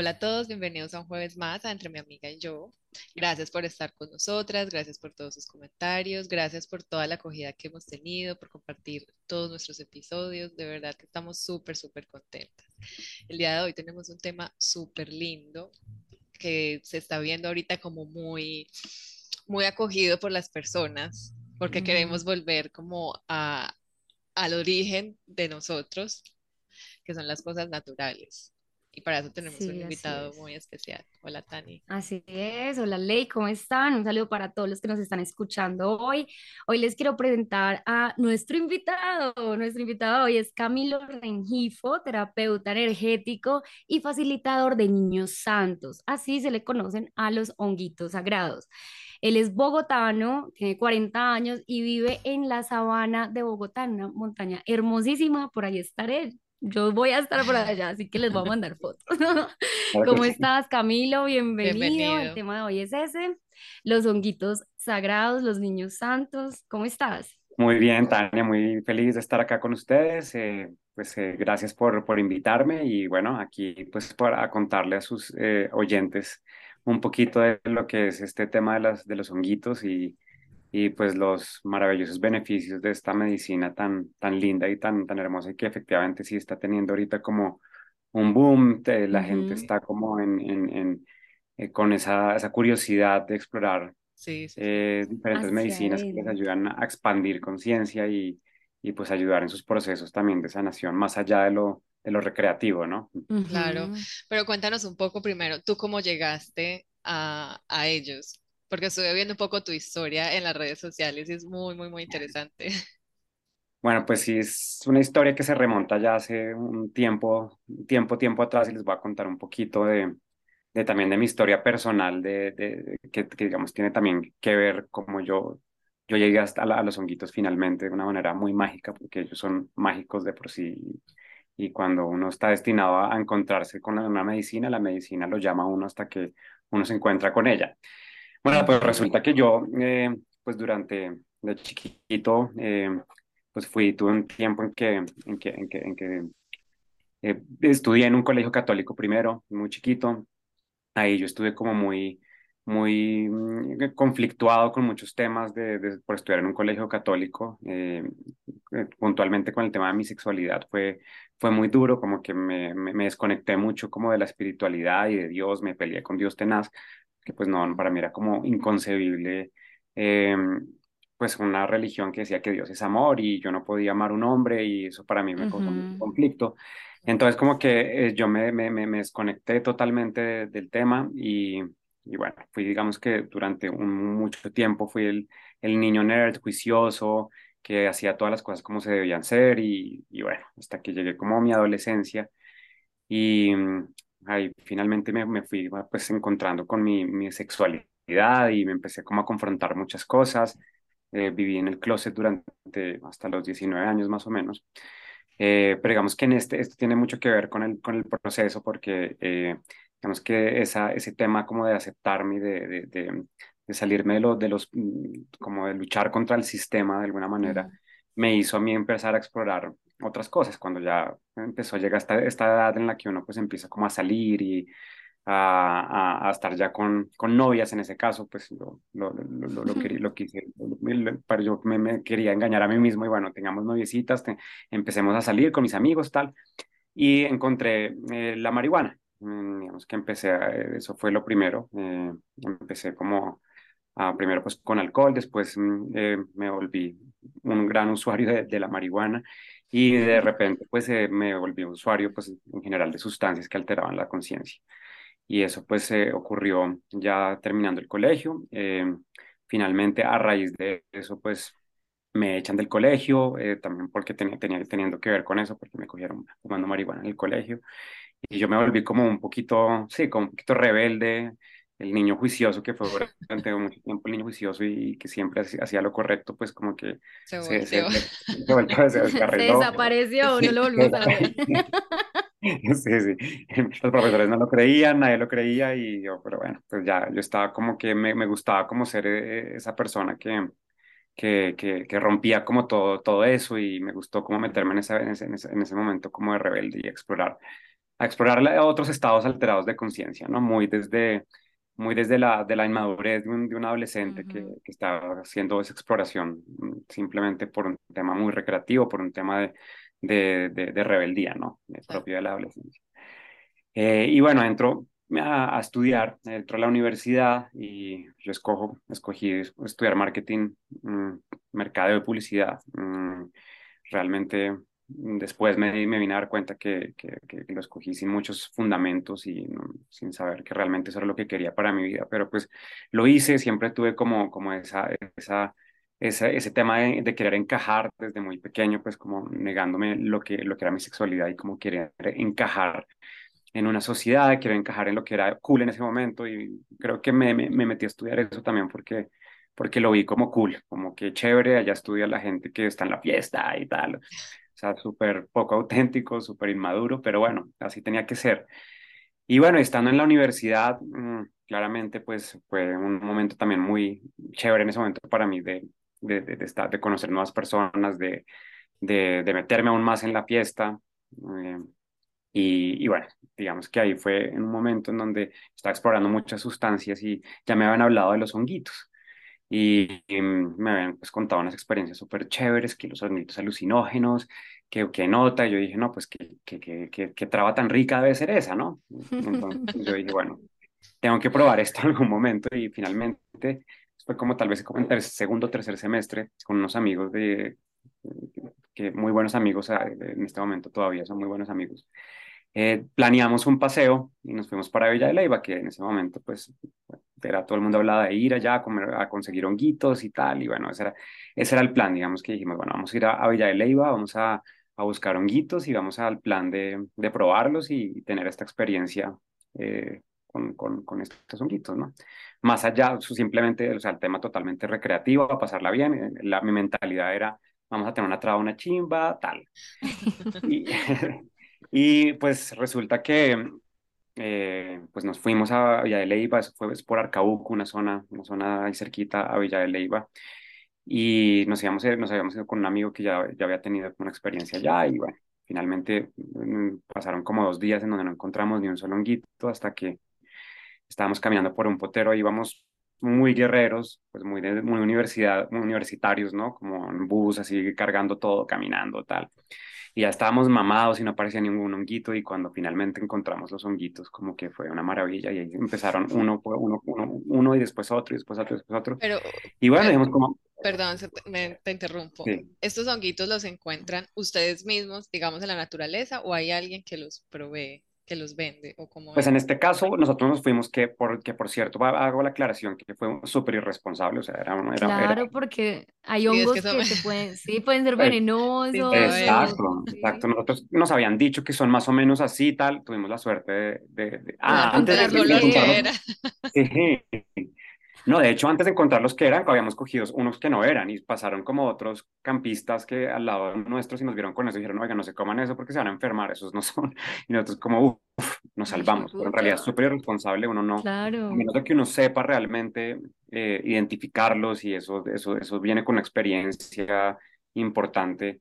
Hola a todos, bienvenidos a un jueves más a Entre mi amiga y yo. Gracias por estar con nosotras, gracias por todos sus comentarios, gracias por toda la acogida que hemos tenido, por compartir todos nuestros episodios. De verdad que estamos súper, súper contentas. El día de hoy tenemos un tema súper lindo que se está viendo ahorita como muy, muy acogido por las personas, porque queremos volver como a, al origen de nosotros, que son las cosas naturales. Y para eso tenemos un invitado muy especial. Hola, Tani. Así es. Hola, Ley, ¿cómo están? Un saludo para todos los que nos están escuchando hoy. Hoy les quiero presentar a nuestro invitado. Nuestro invitado hoy es Camilo Rengifo, terapeuta energético y facilitador de niños santos. Así se le conocen a los honguitos sagrados. Él es bogotano, tiene 40 años y vive en la sabana de Bogotá, una montaña hermosísima. Por ahí estaré yo voy a estar por allá, así que les voy a mandar fotos. ¿Cómo estás, Camilo? Bienvenido. El tema de hoy es ese, los honguitos sagrados, los niños santos. ¿Cómo estás? Muy bien, Tania, muy feliz de estar acá con ustedes. Eh, pues eh, gracias por, por invitarme y bueno, aquí pues para contarle a sus eh, oyentes un poquito de lo que es este tema de, las, de los honguitos y, y pues los maravillosos beneficios de esta medicina tan, tan linda y tan, tan hermosa y que efectivamente sí está teniendo ahorita como un boom, la gente está como en, en, en eh, con esa, esa curiosidad de explorar eh, diferentes medicinas que les ayudan a expandir conciencia y, y pues ayudar en sus procesos también de sanación más allá de lo, de lo recreativo, ¿no? Claro, pero cuéntanos un poco primero, ¿tú cómo llegaste a, a ellos? Porque estuve viendo un poco tu historia en las redes sociales y es muy, muy, muy interesante. Bueno, pues sí, es una historia que se remonta ya hace un tiempo, tiempo, tiempo atrás y les voy a contar un poquito de, de también de mi historia personal, de, de que, digamos tiene también que ver cómo yo, yo llegué hasta a, los honguitos finalmente de una manera muy mágica, porque ellos son mágicos de por sí. Y cuando uno está destinado a encontrarse con una medicina, la medicina lo llama a uno hasta que uno se encuentra con ella. Bueno, pues resulta que yo, eh, pues durante de chiquito, eh, pues fui, tuve un tiempo en que, en que, en que, en que eh, estudié en un colegio católico primero, muy chiquito. Ahí yo estuve como muy, muy mm, conflictuado con muchos temas de, por estudiar en un colegio católico, puntualmente con el tema de mi sexualidad. Fue, fue muy duro, como que me, me, me desconecté mucho como de la espiritualidad y de Dios, me peleé con Dios tenaz que pues no, para mí era como inconcebible, eh, pues una religión que decía que Dios es amor y yo no podía amar un hombre y eso para mí me causó un conflicto. Entonces como que eh, yo me, me, me, desconecté totalmente del tema y, y, bueno, fui digamos que durante un, mucho tiempo fui el, el niño nerd, juicioso, que hacía todas las cosas como se debían ser y, y bueno, hasta que llegué como a mi adolescencia y ahí finalmente me, me fui pues encontrando con mi, mi, sexualidad y me empecé como a confrontar muchas cosas. Eh, viví en el closet durante hasta los 19 años más o menos. Eh, pero digamos que en este, esto tiene mucho que ver con el, con el proceso porque eh, digamos que esa, ese tema como de aceptarme, de, de, de, de salirme de, lo, de los, mm, como de luchar contra el sistema de alguna manera, me hizo a mí empezar a explorar otras cosas, cuando ya empezó a llegar esta, esta edad en la que uno pues empieza como a salir y a, a, estar ya con, con novias en ese caso, pues lo, lo, lo, lo, lo quise, pero yo me, me, quería engañar a mí mismo y bueno, tengamos noviecitas, empecemos a salir con mis amigos, tal, y encontré eh, la marihuana, mm, digamos que empecé, a, eso fue lo primero, eh, empecé como a, primero pues con alcohol, después mm, eh, me volví un gran usuario de, de la marihuana y de repente pues eh, me volví usuario pues en general de sustancias que alteraban la conciencia. Y eso pues eh, ocurrió ya terminando el colegio. Eh, finalmente a raíz de eso pues me echan del colegio, también porque tenía, tenía teniendo que ver con eso, porque me cogieron fumando marihuana en el colegio. Y yo me volví como un poquito, sí, como un poquito rebelde, el niño juicioso que fue durante mucho tiempo el niño juicioso y que siempre hacía lo correcto, pues como que Se se, se, se, desapareció, no lo volvimos a ver. Sí, sí. Los profesores no lo creían, nadie lo creía y yo, pero bueno, pues ya yo estaba como que me, me gustaba como ser eh, esa persona que, que, que, que rompía como todo, todo eso y me gustó como meterme en ese, en ese, en ese, en ese momento como de rebelde y explorar, a explorar otros estados alterados de conciencia, ¿no? Muy desde, muy desde la, de la inmadurez de un, de un adolescente que, Ujú. que está haciendo esa exploración mm, simplemente por un tema muy recreativo, por un tema de, de, de, de rebeldía, ¿no? Sí. propio de la adolescencia. Eh, y bueno, entro a, a estudiar, entro a la universidad y yo escojo, escogí estudiar marketing, mm, mercadeo y publicidad. Mm, realmente después me, me vine a dar cuenta que, que, lo escogí sin muchos fundamentos y sin saber que realmente eso era lo que quería para mi vida, pero pues lo hice, siempre tuve como, como esa, esa, ese tema de, querer encajar desde muy pequeño, pues como negándome lo que, lo que era mi sexualidad y como querer encajar en una sociedad, quiero encajar en lo que era cool en ese momento y creo que me, me, me metí a estudiar eso también porque, porque lo vi como cool, como que chévere, allá estudia la gente que está en la fiesta y tal, sea, súper poco auténtico, súper inmaduro, pero bueno, así tenía que ser. Y bueno, estando en la universidad, mm, claramente pues fue un momento también muy chévere en ese momento para mí de, de, de, de estar, de conocer nuevas personas, de, de, meterme aún más en la fiesta. eh, y, y bueno, digamos que ahí fue en un momento en donde estaba explorando muchas sustancias y ya me habían hablado de los honguitos. Y, y, me habían pues, contado unas experiencias súper chéveres, que los honguitos alucinógenos, que, que nota. Y yo dije, no, pues qué que, que, que, que traba tan rica debe ser esa, ¿no? Entonces yo dije, bueno, tengo que probar esto en algún momento. Y finalmente fue como tal vez como en el segundo o tercer semestre con unos amigos de, que muy buenos amigos ah, en este momento todavía son muy buenos amigos eh, planeamos un paseo y nos fuimos para Villa de Leyva, que en ese momento, pues, era todo el mundo hablaba de ir allá a, comer, a conseguir honguitos y tal, y bueno, ese era, ese era el plan, digamos que dijimos, bueno, vamos a ir a, a Villa de Leyva, vamos a, a, buscar honguitos y vamos al plan de, de probarlos y, y, tener esta experiencia eh, con, con, con, estos honguitos, ¿no? Más allá, simplemente, o sea, el tema totalmente recreativo, a pasarla bien, eh, la, mi mentalidad era, vamos a tener una traba, una chimba, tal. Y, y pues resulta que eh, pues nos fuimos a Villa de Leyva, eso fue por Arcabuco, una zona, una zona ahí cerquita a Villa de Leyva, y nos, nos habíamos ido con un amigo que ya, ya había tenido una experiencia allá, y bueno, finalmente pasaron como dos días en donde no encontramos ni un solo honguito, hasta que estábamos caminando por un potero, íbamos muy guerreros, pues muy, de, muy, universidad, muy universitarios, ¿no? Como en bus, así cargando todo, caminando, tal y ya estábamos mamados y no aparecía ningún honguito y cuando finalmente encontramos los honguitos como que fue una maravilla y ahí empezaron uno uno, uno, uno y después otro y después otro y después otro. Pero, y bueno, pero, dijimos como... Perdón, me, te interrumpo. Sí. ¿Estos honguitos los encuentran ustedes mismos, digamos, en la naturaleza o hay alguien que los provee? Que los vende o como pues en este caso nosotros nos fuimos que por que por cierto hago la aclaración que fue súper irresponsable o sea era, era claro era... porque hay hongos sí, es que, que se pueden sí pueden ser venenosos exacto sí. exacto nosotros nos habían dicho que son más o menos así y tal tuvimos la suerte de, de, de... ah antes de, de, de sí. No, de hecho, antes de encontrar los que eran, habíamos cogido unos que no eran y pasaron como otros campistas que al lado nuestros y nos vieron con eso y dijeron, oiga, no se coman eso porque se van a enfermar, esos no son. Y nosotros como, uff, nos salvamos, pero en realidad es súper irresponsable, uno no, claro. a menos de que uno sepa realmente eh, identificarlos y eso, eso, eso viene con una experiencia importante.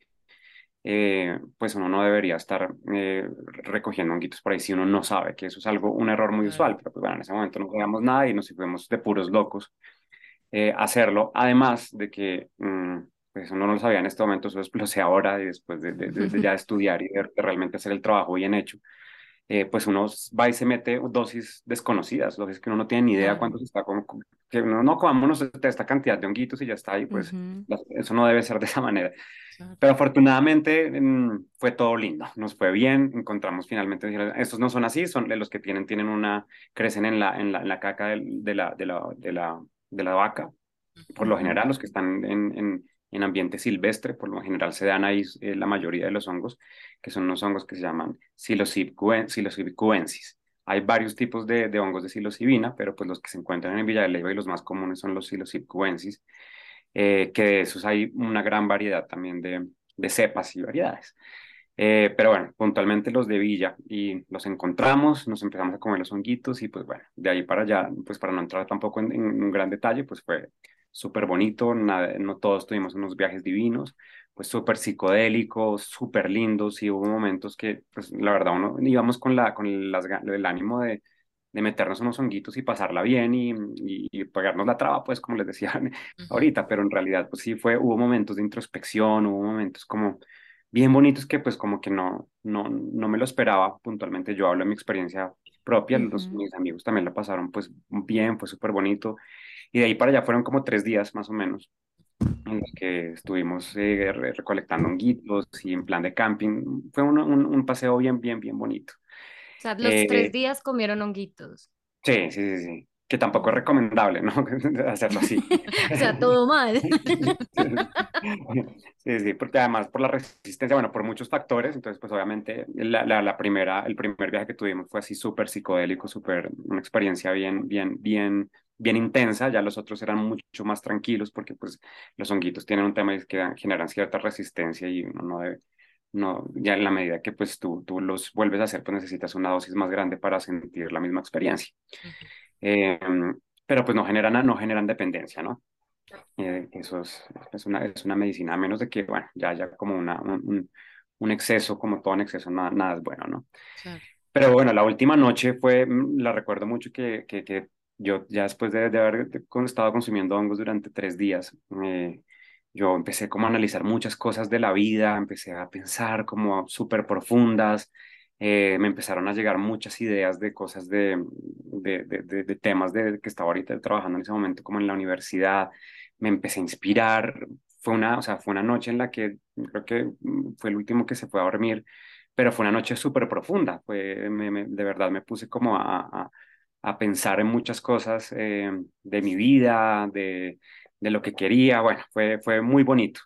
Eh, pues uno no debería estar eh, recogiendo honguitos por ahí si uno no sabe que eso es algo, un error muy usual, pero pues bueno, en ese momento no sabíamos nada y nos fuimos de puros locos eh, hacerlo, además de que mm, pues uno no lo sabía en este momento, eso explosé ahora y después de, de, de, de ya estudiar y de, realmente hacer el trabajo bien hecho, eh, pues uno va y se mete dosis desconocidas, dosis que uno no tiene ni idea cuánto se está, como, que uno no comámonos esta cantidad de honguitos y ya está, y pues uh -huh. eso no debe ser de esa manera. Pero afortunadamente mmm, fue todo lindo, nos fue bien, encontramos finalmente, estos no son así, son los que tienen, tienen una, crecen en la, en la, en la caca de, de, la, de, la, de, la, de la vaca, por lo general los que están en, en, en ambiente silvestre, por lo general se dan ahí eh, la mayoría de los hongos, que son unos hongos que se llaman psilocybin cubensis. hay varios tipos de, de hongos de psilocibina, pero pues los que se encuentran en Villa de Leyva y los más comunes son los psilocib cubensis, eh, que de esos hay una gran variedad también de, de cepas y variedades. Eh, pero bueno, puntualmente los de Villa y los encontramos, nos empezamos a comer los honguitos y pues bueno, de ahí para allá, pues para no entrar tampoco en, en un gran detalle, pues fue súper bonito, no todos tuvimos unos viajes divinos, pues súper psicodélicos, súper lindos y hubo momentos que, pues la verdad, uno íbamos con, la, con las, el ánimo de, de meternos unos honguitos y pasarla bien y, y, pagarnos la traba, pues como les decía ahorita, pero en realidad, pues sí fue, hubo momentos de introspección, hubo momentos como bien bonitos que pues como que no, no, no me lo esperaba puntualmente, yo hablo de mi experiencia propia, los, mis amigos también la pasaron pues bien, fue súper bonito y de ahí para allá fueron como tres días más o menos en los que estuvimos eh, recolectando honguitos y en plan de camping. Fue un, un, paseo bien, bien, bien bonito. O sea, los tres eh, días comieron honguitos. Sí, sí, sí, sí. Que tampoco es recomendable, ¿no? Hacerlo así. o sea, todo mal. sí, sí, porque además por la resistencia, bueno, por muchos factores, entonces pues obviamente la, la, la primera, el primer viaje que tuvimos fue así súper psicodélico, súper, una experiencia bien, bien, bien bien intensa, ya los otros eran mucho más tranquilos porque pues los honguitos tienen un tema que generan cierta resistencia y uno no debe, no, ya en la medida que pues tú, tú los vuelves a hacer, pues necesitas una dosis más grande para sentir la misma experiencia. Em, pero pues no generan, no generan dependencia, ¿no? Eh, eso es, es, una, es una medicina, a menos de que, bueno, ya haya como una, un, un, exceso, como todo en exceso, nada, nada es bueno, ¿no? Pero bueno, la última noche fue, mm, la recuerdo mucho que, que, que yo ya después de, haber estado consumiendo hongos durante tres días, eh, yo empecé como a analizar muchas cosas de la vida, empecé a pensar como súper profundas, eh, me empezaron a llegar muchas ideas de cosas de, de, de, temas de, que estaba ahorita trabajando en ese momento como en la universidad, me empecé a inspirar, fue una, o sea, fue una noche en la que creo que fue el último que se fue a dormir, pero fue una noche súper profunda, fue, de verdad me puse como a a pensar en muchas cosas eh, de mi vida, de, de, lo que quería. Bueno, fue, fue muy bonito.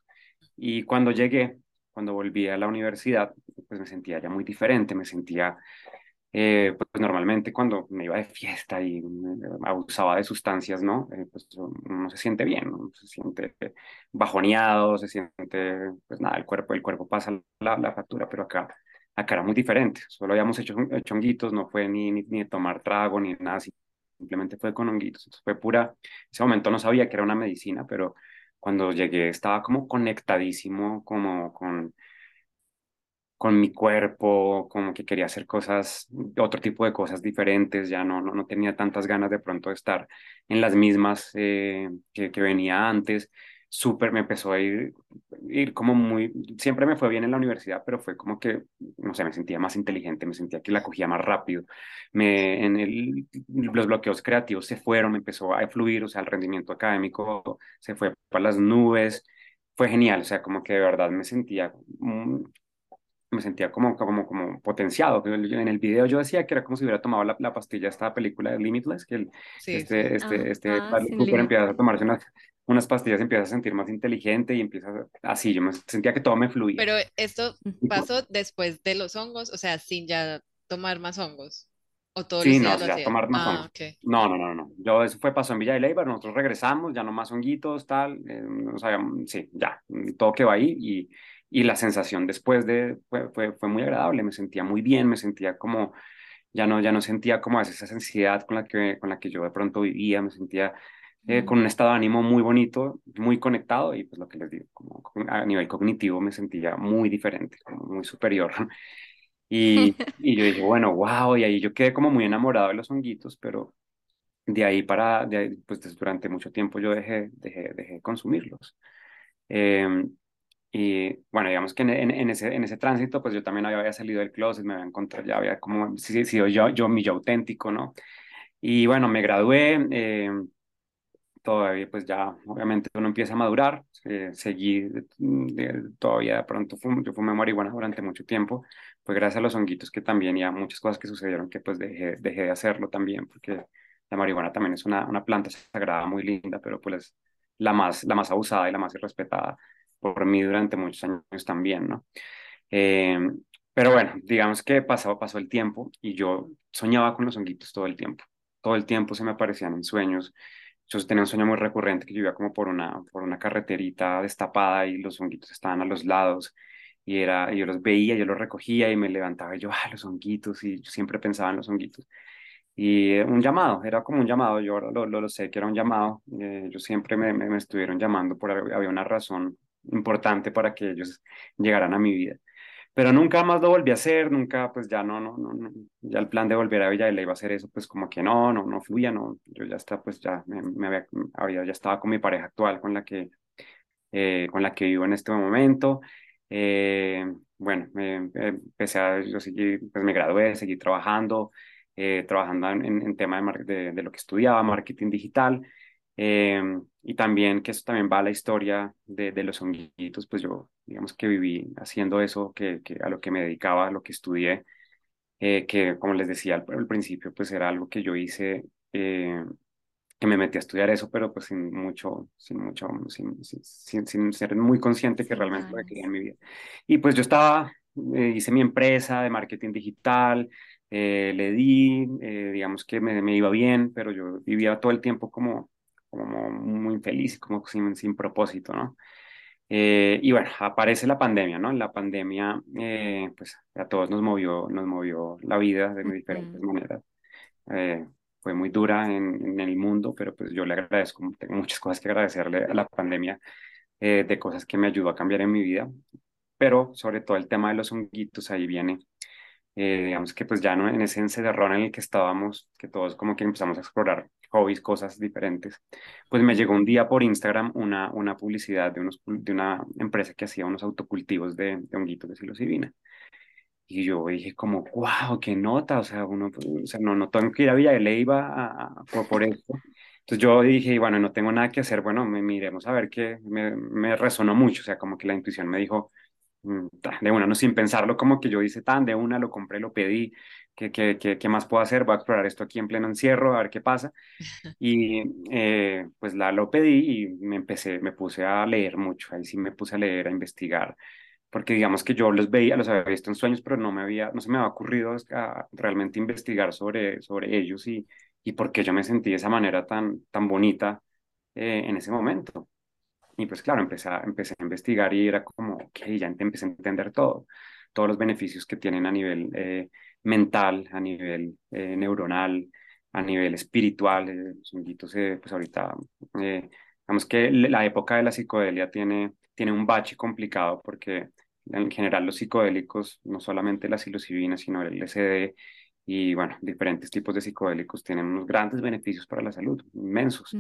Y cuando llegué, cuando volví a la universidad, pues me sentía ya muy diferente, me sentía, eh, pues normalmente cuando me iba de fiesta y abusaba de sustancias, ¿no? Eh, pues uno se siente bien, ¿no? se siente bajoneado, se siente, pues nada, el cuerpo, el cuerpo pasa la, la factura, pero acá acá era muy diferente, solo habíamos hecho, hecho honguitos, no fue ni, ni, ni, tomar trago ni nada, simplemente fue con honguitos, Entonces fue pura, en ese momento no sabía que era una medicina, pero cuando llegué estaba como conectadísimo, como con, con mi cuerpo, como que quería hacer cosas, otro tipo de cosas diferentes, ya no, no, no tenía tantas ganas de pronto de estar en las mismas eh, que, que venía antes súper, me empezó a ir, ir como muy, siempre me fue bien en la universidad, pero fue como que, no sé, me sentía más inteligente, me sentía que la cogía más rápido, me, en el, los bloqueos creativos se fueron, me empezó a fluir, o sea, el rendimiento académico se fue para las nubes, fue genial, o sea, como que de verdad me sentía, me sentía como, como, como potenciado. En el video yo decía que era como si hubiera tomado la, la pastilla esta película de Limitless, que el, este, este, ah, este ah, empieza a tomarse unas, unas pastillas empieza a sentir más inteligente y empieza así, yo me sentía que todo me fluía. Pero esto pasó después de los hongos, o sea, sin ya tomar más hongos. ¿O todo sí, no, ya tomar más ah, hongos. No, no, no, no. Yo, eso fue, pasó en Villa de Leyva, nosotros regresamos, ya no más honguitos, tal, eh, o sea, sí, ya, todo quedó ahí y, y la sensación después de, fue, fue, fue, muy agradable, me sentía muy bien, me sentía como, ya no, ya no sentía como esa ansiedad con la que, con la que yo de pronto vivía, me sentía eh, con un estado de ánimo muy bonito, muy conectado y pues lo que les digo, como a nivel cognitivo me sentía muy diferente, como muy superior. Y, y yo dije, bueno, wow, y ahí yo quedé como muy enamorado de los honguitos, pero de ahí para, de ahí, pues durante mucho tiempo yo dejé, dejé, dejé de consumirlos. Em, y bueno, digamos que en, en, ese, en ese tránsito, pues yo también había, salido del closet, me había encontrado, ya había como sido yo, yo, mi yo auténtico, ¿no? Y bueno, me gradué, eh, todavía pues ya obviamente uno empieza a madurar, eh, seguí todavía de pronto fumo, yo fumé marihuana durante mucho tiempo, pues gracias a los honguitos que también y a muchas cosas que sucedieron que pues dejé, dejé de hacerlo también, porque la marihuana también es una, una planta sagrada muy linda, pero pues la más, la más abusada y la más irrespetada por mí durante muchos años también, ¿no? Eh, pero bueno, digamos que pasó, pasó el tiempo y yo soñaba con los honguitos todo el tiempo. Todo el tiempo se me aparecían en sueños. Yo tenía un sueño muy recurrente que yo iba como por una, por una carreterita destapada y los honguitos estaban a los lados y era, yo los veía, yo los recogía y me levantaba y yo, ah, los honguitos y yo siempre pensaba en los honguitos. Y un llamado, era como un llamado, yo ahora lo, lo, sé que era un llamado, eh, ellos siempre me, me, estuvieron llamando, por, había una razón importante para que ellos llegaran a mi vida. Pero nunca más lo volví a hacer, nunca, pues ya no, no, no, ya el plan de volver a Villa le iba a hacer eso, pues como que no, no, no fluía, no, yo ya está, pues ya me, me había, había, ya estaba con mi pareja actual, con la que, eh, con la que vivo en este momento, eh, bueno, empecé a, yo seguí, pues me gradué, seguí trabajando, eh, trabajando en, en tema de, de, lo que estudiaba, marketing digital, em, y también que eso también va a la historia de, de, los honguitos, pues yo digamos que viví haciendo eso, que, que a lo que me dedicaba, a lo que estudié, eh, que como les decía al, al, principio, pues era algo que yo hice, eh, que me metí a estudiar eso, pero pues sin mucho, sin mucho, sin, sin, sin ser muy consciente que realmente lo que quería en mi vida. Y pues yo estaba, hice mi empresa de marketing digital, eh, le di, eh, digamos que me, me, iba bien, pero yo vivía todo el tiempo como, como muy infeliz, como sin, sin propósito, ¿no? Eh, y bueno, aparece la pandemia, ¿no? La pandemia, pues a todos nos movió, nos movió la vida de diferentes maneras. fue muy dura en, en, el mundo, pero pues yo le agradezco, tengo muchas cosas que agradecerle a la pandemia, de cosas que me ayudó a cambiar en mi vida, pero sobre todo el tema de los honguitos, ahí viene eh, digamos que pues ya no en ese encerrón en el que estábamos, que todos como que empezamos a explorar hobbies, cosas diferentes, pues me llegó un día por Instagram una, una publicidad de, unos, de una empresa que hacía unos autocultivos de, de honguitos de psilocibina. Y yo dije como, wow, qué nota, o sea, uno, o sea, no, no tengo que ir a Villa de Leyva a, por, por esto. Entonces yo dije, bueno, no tengo nada que hacer, bueno, me, miremos a ver qué, me, me resonó mucho, o sea, como que la intuición me dijo, de una, no sin pensarlo, como que yo hice tan de una, lo compré, lo pedí, ¿qué, qué, qué, qué más puedo hacer? Voy a explorar esto aquí en pleno encierro, a ver qué pasa. Y eh, pues la lo pedí y me empecé, me puse a leer mucho, ahí sí me puse a leer, a investigar, porque digamos que yo los veía, los había visto en sueños, pero no me había, no se me había ocurrido a realmente investigar sobre, sobre ellos y, y por qué yo me sentí de esa manera tan, tan bonita eh, en ese momento. Y pues claro, empecé a, empecé a investigar y era como, que ya empecé a entender todo, todos los beneficios que tienen a nivel eh, mental, a nivel eh, neuronal, a nivel espiritual. Eh, los eh, pues ahorita, digamos que la época de la psicodelia tiene, tiene un bache complicado porque en general los psicodélicos, no solamente la psilocibina, sino el LSD y bueno, diferentes tipos de psicodélicos tienen unos grandes beneficios para la salud, inmensos.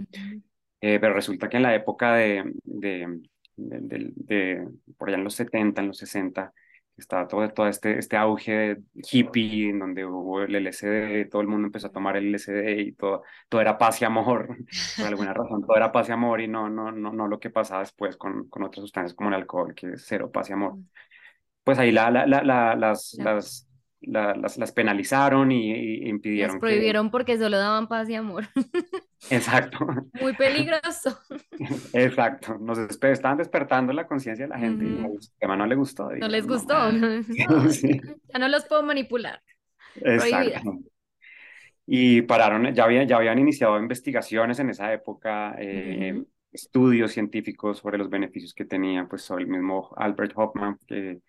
Eh, pero resulta que en la época de, de, de, por allá en los 70, en los 60, estaba todo, todo este, este auge hippie, en donde hubo el LSD, todo el mundo empezó a tomar el LSD y todo, todo era paz y amor, por alguna razón, todo era paz y amor y no, no, no, no lo que pasaba después con, con otras sustancias como el alcohol, que es cero paz y amor. Pues ahí la, la, la, las, las, las, las, penalizaron y, impidieron. Las prohibieron porque solo daban paz y amor. Exacto. Muy peligroso. Exacto. Nos estaban despertando la conciencia de la gente y al sistema no le gustó. no les gustó. Ya no los puedo manipular. Exacto. Y pararon, ya habían, ya habían iniciado investigaciones en esa época, eh, estudios científicos sobre los beneficios que tenía, pues sobre el mismo Albert Hoffman, que,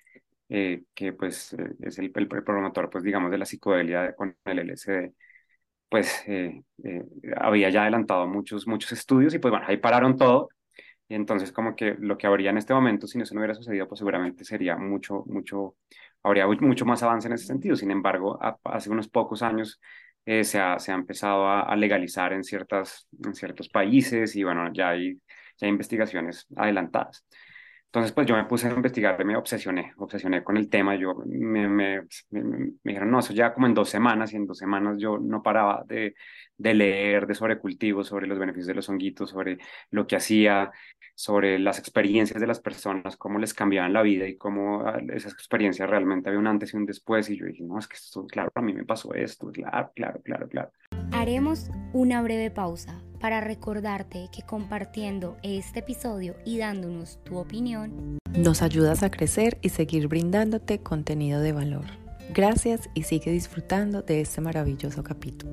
eh, que pues eh, es el, el, promotor, pues digamos, de la psicodelia con el LSD pues eh, había ya adelantado muchos, muchos estudios y pues bueno, ahí pararon todo. Y entonces como que lo que habría en este momento, si se no hubiera sucedido, pues seguramente sería mucho, mucho, habría mucho más avance en ese sentido. Sin embargo, hace unos pocos años se, ha, se ha empezado a, legalizar en, ciertas, en ciertos países y bueno, ya hay, ya hay investigaciones adelantadas. Entonces, pues yo me puse a investigar, me obsesioné, obsesioné con el tema. Yo me, me, me, dijeron, no, eso ya como en dos semanas, y en dos semanas yo no paraba de, de leer de sobre cultivos, sobre los beneficios de los honguitos, sobre lo que hacía, sobre las experiencias de las personas, cómo les cambiaban la vida y cómo ah, esas experiencias realmente había un antes y un después. Y yo dije, no, es que esto, claro, a mí me pasó esto, claro, claro, claro, claro. Haremos una breve pausa para recordarte que compartiendo este episodio y dándonos tu opinión, nos ayudas a crecer y seguir brindándote contenido de valor. Gracias y sigue disfrutando de este maravilloso capítulo.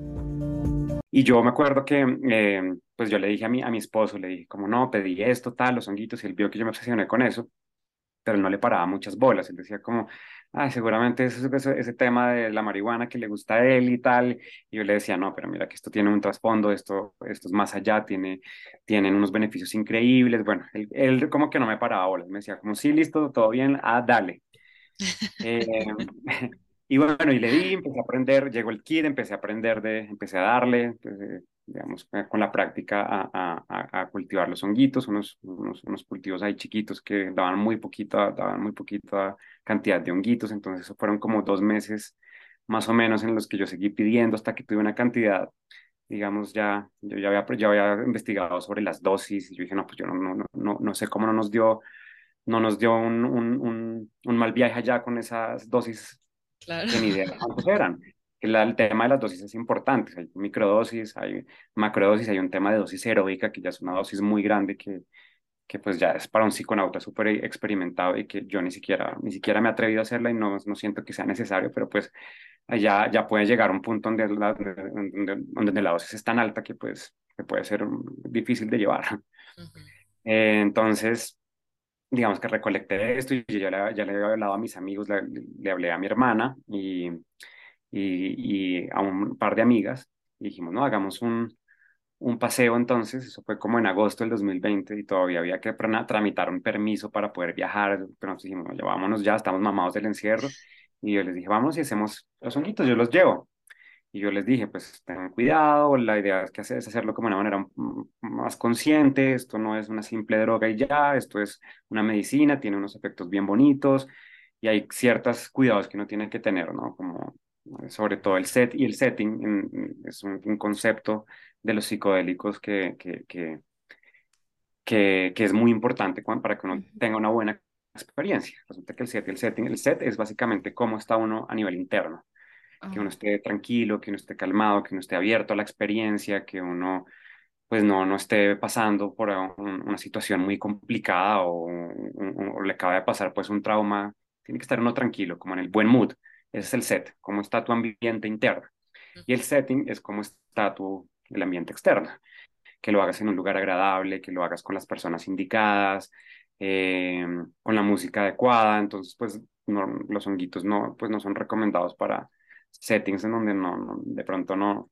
Y yo me acuerdo que, eh, pues yo le dije a mi, a mi esposo, le dije, como no, pedí esto, tal, los honguitos, y él vio que yo me obsesioné con eso, pero él no le paraba muchas bolas. Él decía como, ay, seguramente es ese, ese, tema de la marihuana que le gusta a él y tal. Y yo le decía, no, pero mira que esto tiene un trasfondo, esto, esto es más allá, tiene, tienen unos beneficios increíbles. Bueno, él, él como que no me paraba bolas, me decía como, sí, listo, todo bien, ah, dale. eh, y bueno, y le di, empecé a aprender, llegó el kit, empecé a aprender de, empecé a darle, pues, digamos, eh, con la práctica a, a, a, cultivar los honguitos, unos, unos, unos, cultivos ahí chiquitos que daban muy poquito, daban muy poquita cantidad de honguitos, entonces fueron como dos meses más o menos en los que yo seguí pidiendo hasta que tuve una cantidad, digamos, ya, yo ya había, ya había investigado sobre las dosis y yo dije, no, pues yo no, no, no, no sé cómo no nos dio, no nos dio un, un, un, un mal viaje allá con esas dosis Claro. Que ni idea cuántos eran. El, tema de las dosis es importante. Hay microdosis, hay macrodosis, hay un tema de dosis heroica, que ya es una dosis muy grande que, que pues ya es para un psiconauta súper experimentado y que yo ni siquiera, ni siquiera me he atrevido a hacerla y no, no siento que sea necesario, pero pues ya, ya puede llegar a un punto donde la, donde, donde la dosis es tan alta que pues que puede ser difícil de llevar. eh, entonces, digamos que recolecté esto y ya le, ya le había hablado a mis amigos, le, le hablé a mi hermana y, y, y, a un par de amigas y dijimos, no, hagamos un, un paseo entonces, eso fue como en agosto del 2020 y todavía había que tramitar un permiso para poder viajar, pero nos dijimos, ya vámonos ya, estamos mamados del encierro y yo les dije, vamos y hacemos los honguitos, yo los llevo. Y yo les dije, pues tengan cuidado, la idea es que es hacerlo como de una manera más consciente, esto no es una simple droga y ya, esto es una medicina, tiene unos efectos bien bonitos y hay ciertos cuidados que uno tiene que tener, ¿no? Como sobre todo el set y el setting es un, concepto de los psicodélicos que, que, que, que, que es muy importante para que uno tenga una buena experiencia. Resulta que el set y el setting, el set es básicamente cómo está uno a nivel interno que uno esté tranquilo, que uno esté calmado, que uno esté abierto a la experiencia, que uno pues no, no esté pasando por una situación muy complicada o, le acaba de pasar pues un trauma, tiene que estar uno tranquilo, como en el buen mood. Es el set, cómo está tu ambiente interno. Y el setting es cómo está tu, el ambiente externo. Que lo hagas en un lugar agradable, que lo hagas con las personas indicadas, eh, con la música adecuada. Entonces, pues los honguitos no, pues, no son recomendados para, settings en donde no, de pronto no,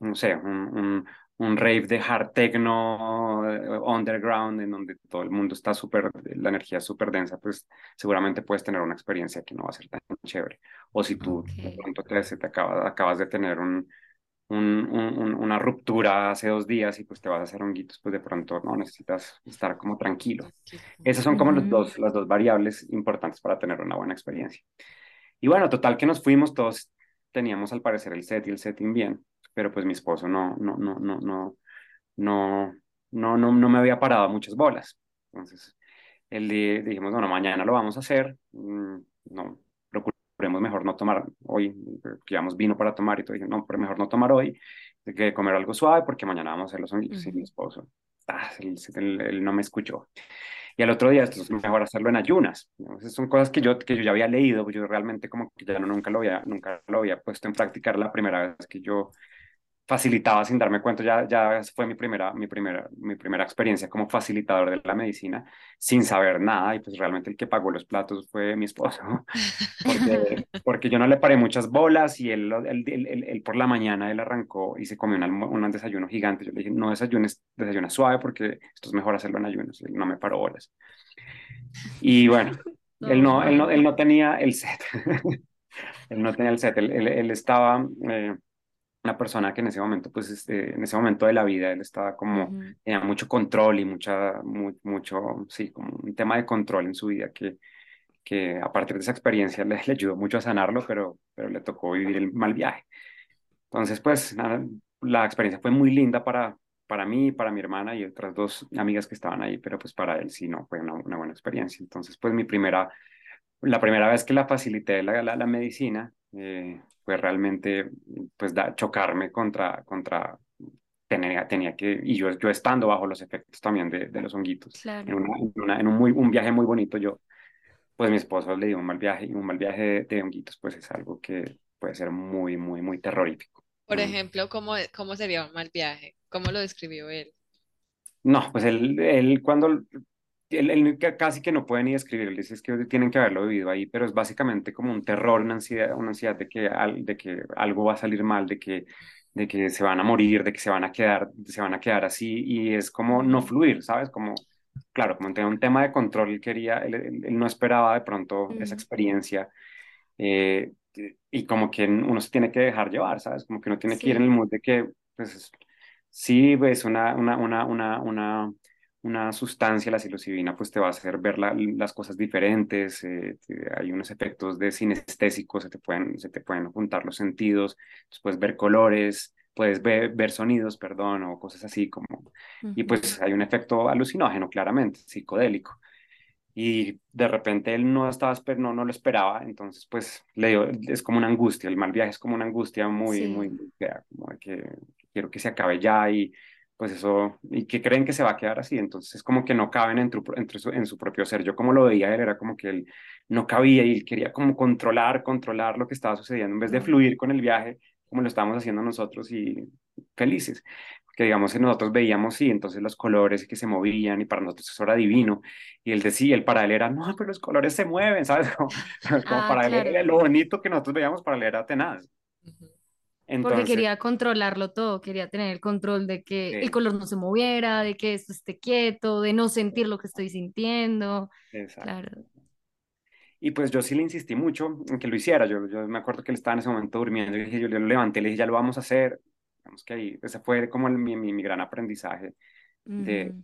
no sé, un, un, un rave de hard techno eh, underground en donde todo el mundo está súper, la energía es súper densa, pues seguramente puedes tener una experiencia que no va a ser tan chévere. O si tú de pronto te, te acabas, acabas de tener un, un, un, una ruptura hace dos días y pues te vas a hacer honguitos, pues de pronto no necesitas estar como tranquilo. Esas son como los dos, las dos variables importantes para tener una buena experiencia. Y bueno, total que nos fuimos todos teníamos al parecer el set y el setting bien, pero pues mi esposo no, no, no, no, no, no, no, no, no me había parado muchas bolas. Entonces, el día dijimos, bueno, mañana lo vamos a hacer, mm, no, procuremos mejor no tomar hoy, llevamos vino para tomar y todo, dije, no, pero mejor no tomar hoy, que comer algo suave porque mañana vamos a hacer los sonidos. Y mi esposo, ah, él, no me escuchó. Y al otro día, esto es mejor hacerlo en ayunas. Esas son cosas que yo, que yo ya había leído, pues yo realmente como que ya no, nunca, lo había, nunca lo había puesto en práctica. la primera vez que yo facilitaba sin darme cuenta, ya, ya fue mi primera, mi, primera, mi primera experiencia como facilitador de la medicina, sin saber nada, y pues realmente el que pagó los platos fue mi esposo, porque, porque yo no le paré muchas bolas y él, él, él, él, por la mañana él arrancó y se comió un, un desayuno gigante, yo le dije, no desayunes, desayuna suave porque esto es mejor hacerlo en ayunos, él no me paró bolas. Y bueno, él, no, él, no, él no tenía el set, él no tenía el set, él, él estaba... Eh, una persona que en ese momento, pues, este, en ese momento de la vida, él estaba como, tenía mucho control y mucha, mucho, sí, como un tema de control en su vida que, que a partir de esa experiencia le, le ayudó mucho a sanarlo, pero, pero le tocó vivir el mal viaje. Entonces, pues, nada, la experiencia fue muy linda para, para mí, para mi hermana y otras dos amigas que estaban ahí, pero pues para él sí no fue una, una buena experiencia. Entonces, pues mi primera, la primera vez que la facilité la, la, la medicina, eh, realmente pues da, chocarme contra, contra tenía, tenía que, y yo, yo estando bajo los efectos también de, de los honguitos, Claro. en, una, en, una- en un, muy, un viaje muy bonito, yo, pues mi esposo le dio un mal viaje, y un mal viaje de, de honguitos, pues es algo que puede ser muy, muy, muy terrorífico. Por Mm. ejemplo, ¿cómo, cómo sería un mal viaje? ¿Cómo lo describió él? No, pues él, él cuando, ca- casi que no puede ni escribir, él dice es que tienen que haberlo vivido ahí, pero es básicamente como un terror, una ansiedad, una ansiedad de que, al- de que algo va a salir mal, de que, de que se van a morir, de que se van a quedar, se van a quedar así, y es como no fluir, ¿sabes? Como, claro, como tenía un tema de control, él quería, él, no esperaba de pronto esa experiencia, eh, y como que uno se tiene que dejar llevar, ¿sabes? Como que uno tiene que ir en Sí. el mood de que, pues, sí, ves una, una, una, una, una, una sustancia, la psilocibina, pues te va a hacer ver la- las cosas diferentes, eh, te- hay unos efectos de sinestésicos, se te pueden, se te pueden juntar los sentidos, puedes ver colores, puedes ver, ver sonidos, perdón, o cosas así como, y Ujú. pues hay un efecto alucinógeno, claramente, psicodélico y de repente él no estaba, no, no lo esperaba, entonces pues le dio, es como una angustia, el mal viaje es como una angustia muy, muy, Sí. muy como que quiero que se acabe ya y pues eso, y que creen que se va a quedar así, entonces es como que no caben en, tu- entre su, en su propio ser, yo como lo veía él era como que él no cabía y él quería como controlar, controlar lo que estaba sucediendo en vez de fluir con el viaje como lo estábamos haciendo nosotros y felices. Que digamos, que nosotros veíamos, sí, entonces los colores que se movían y para nosotros eso era divino. Y él decía, él para él era, no, pero los colores se mueven, ¿sabes? Como, como Ah, para él claro. era lo bonito que nosotros veíamos para él era tenaz. Ujú. Porque Entonces, quería controlarlo todo, quería tener el control de que el color no se moviera, de que esto esté quieto, de no sentir lo que estoy sintiendo. exacto. Claro. Y pues yo sí le insistí mucho en que lo hiciera. Yo, yo me acuerdo que él estaba en ese momento durmiendo y dije, yo, yo lo levanté, le dije, ya lo vamos a hacer. Digamos que ahí, ese fue como el- mi, mi, mi gran aprendizaje de, Ujú.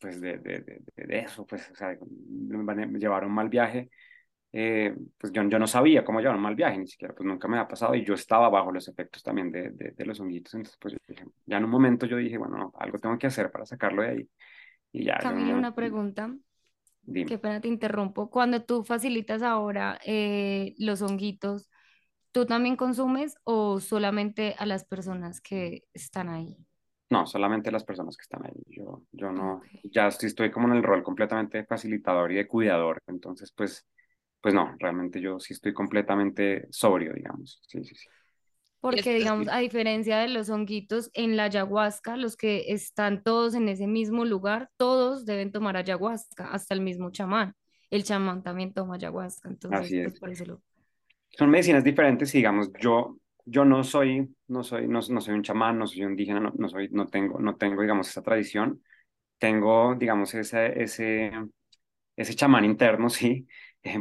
pues de, de, de, de eso, pues, o sea, me llevaron un mal viaje eh, pues yo, yo no sabía cómo llevar un mal viaje, ni siquiera, pues nunca me ha pasado y yo estaba bajo los efectos también de, de, de los honguitos, entonces pues yo dije, ya en un momento yo dije, bueno, no, algo tengo que hacer para sacarlo de ahí y ya, Camilo, una pregunta. dime, Qué pena te interrumpo. Cuando tú facilitas ahora eh, los honguitos, ¿tú también consumes o solamente a las personas que están ahí? no, solamente las personas que están ahí, yo, yo no, Ok. ya estoy, estoy como en el rol completamente de facilitador y de cuidador, entonces pues, pues no, realmente yo sí estoy completamente sobrio, digamos, sí, sí, sí. Porque, digamos, a diferencia de los honguitos, en la ayahuasca, los que están todos en ese mismo lugar, todos deben tomar ayahuasca, hasta el mismo chamán. El chamán también toma ayahuasca, entonces, Así pues es. por eso lo... Son medicinas diferentes y digamos, yo, yo no soy, no soy, no, no soy un chamán, no soy un indígena, no, no soy, no tengo, no tengo, digamos, esa tradición. Tengo, digamos, ese, ese, ese chamán interno, sí,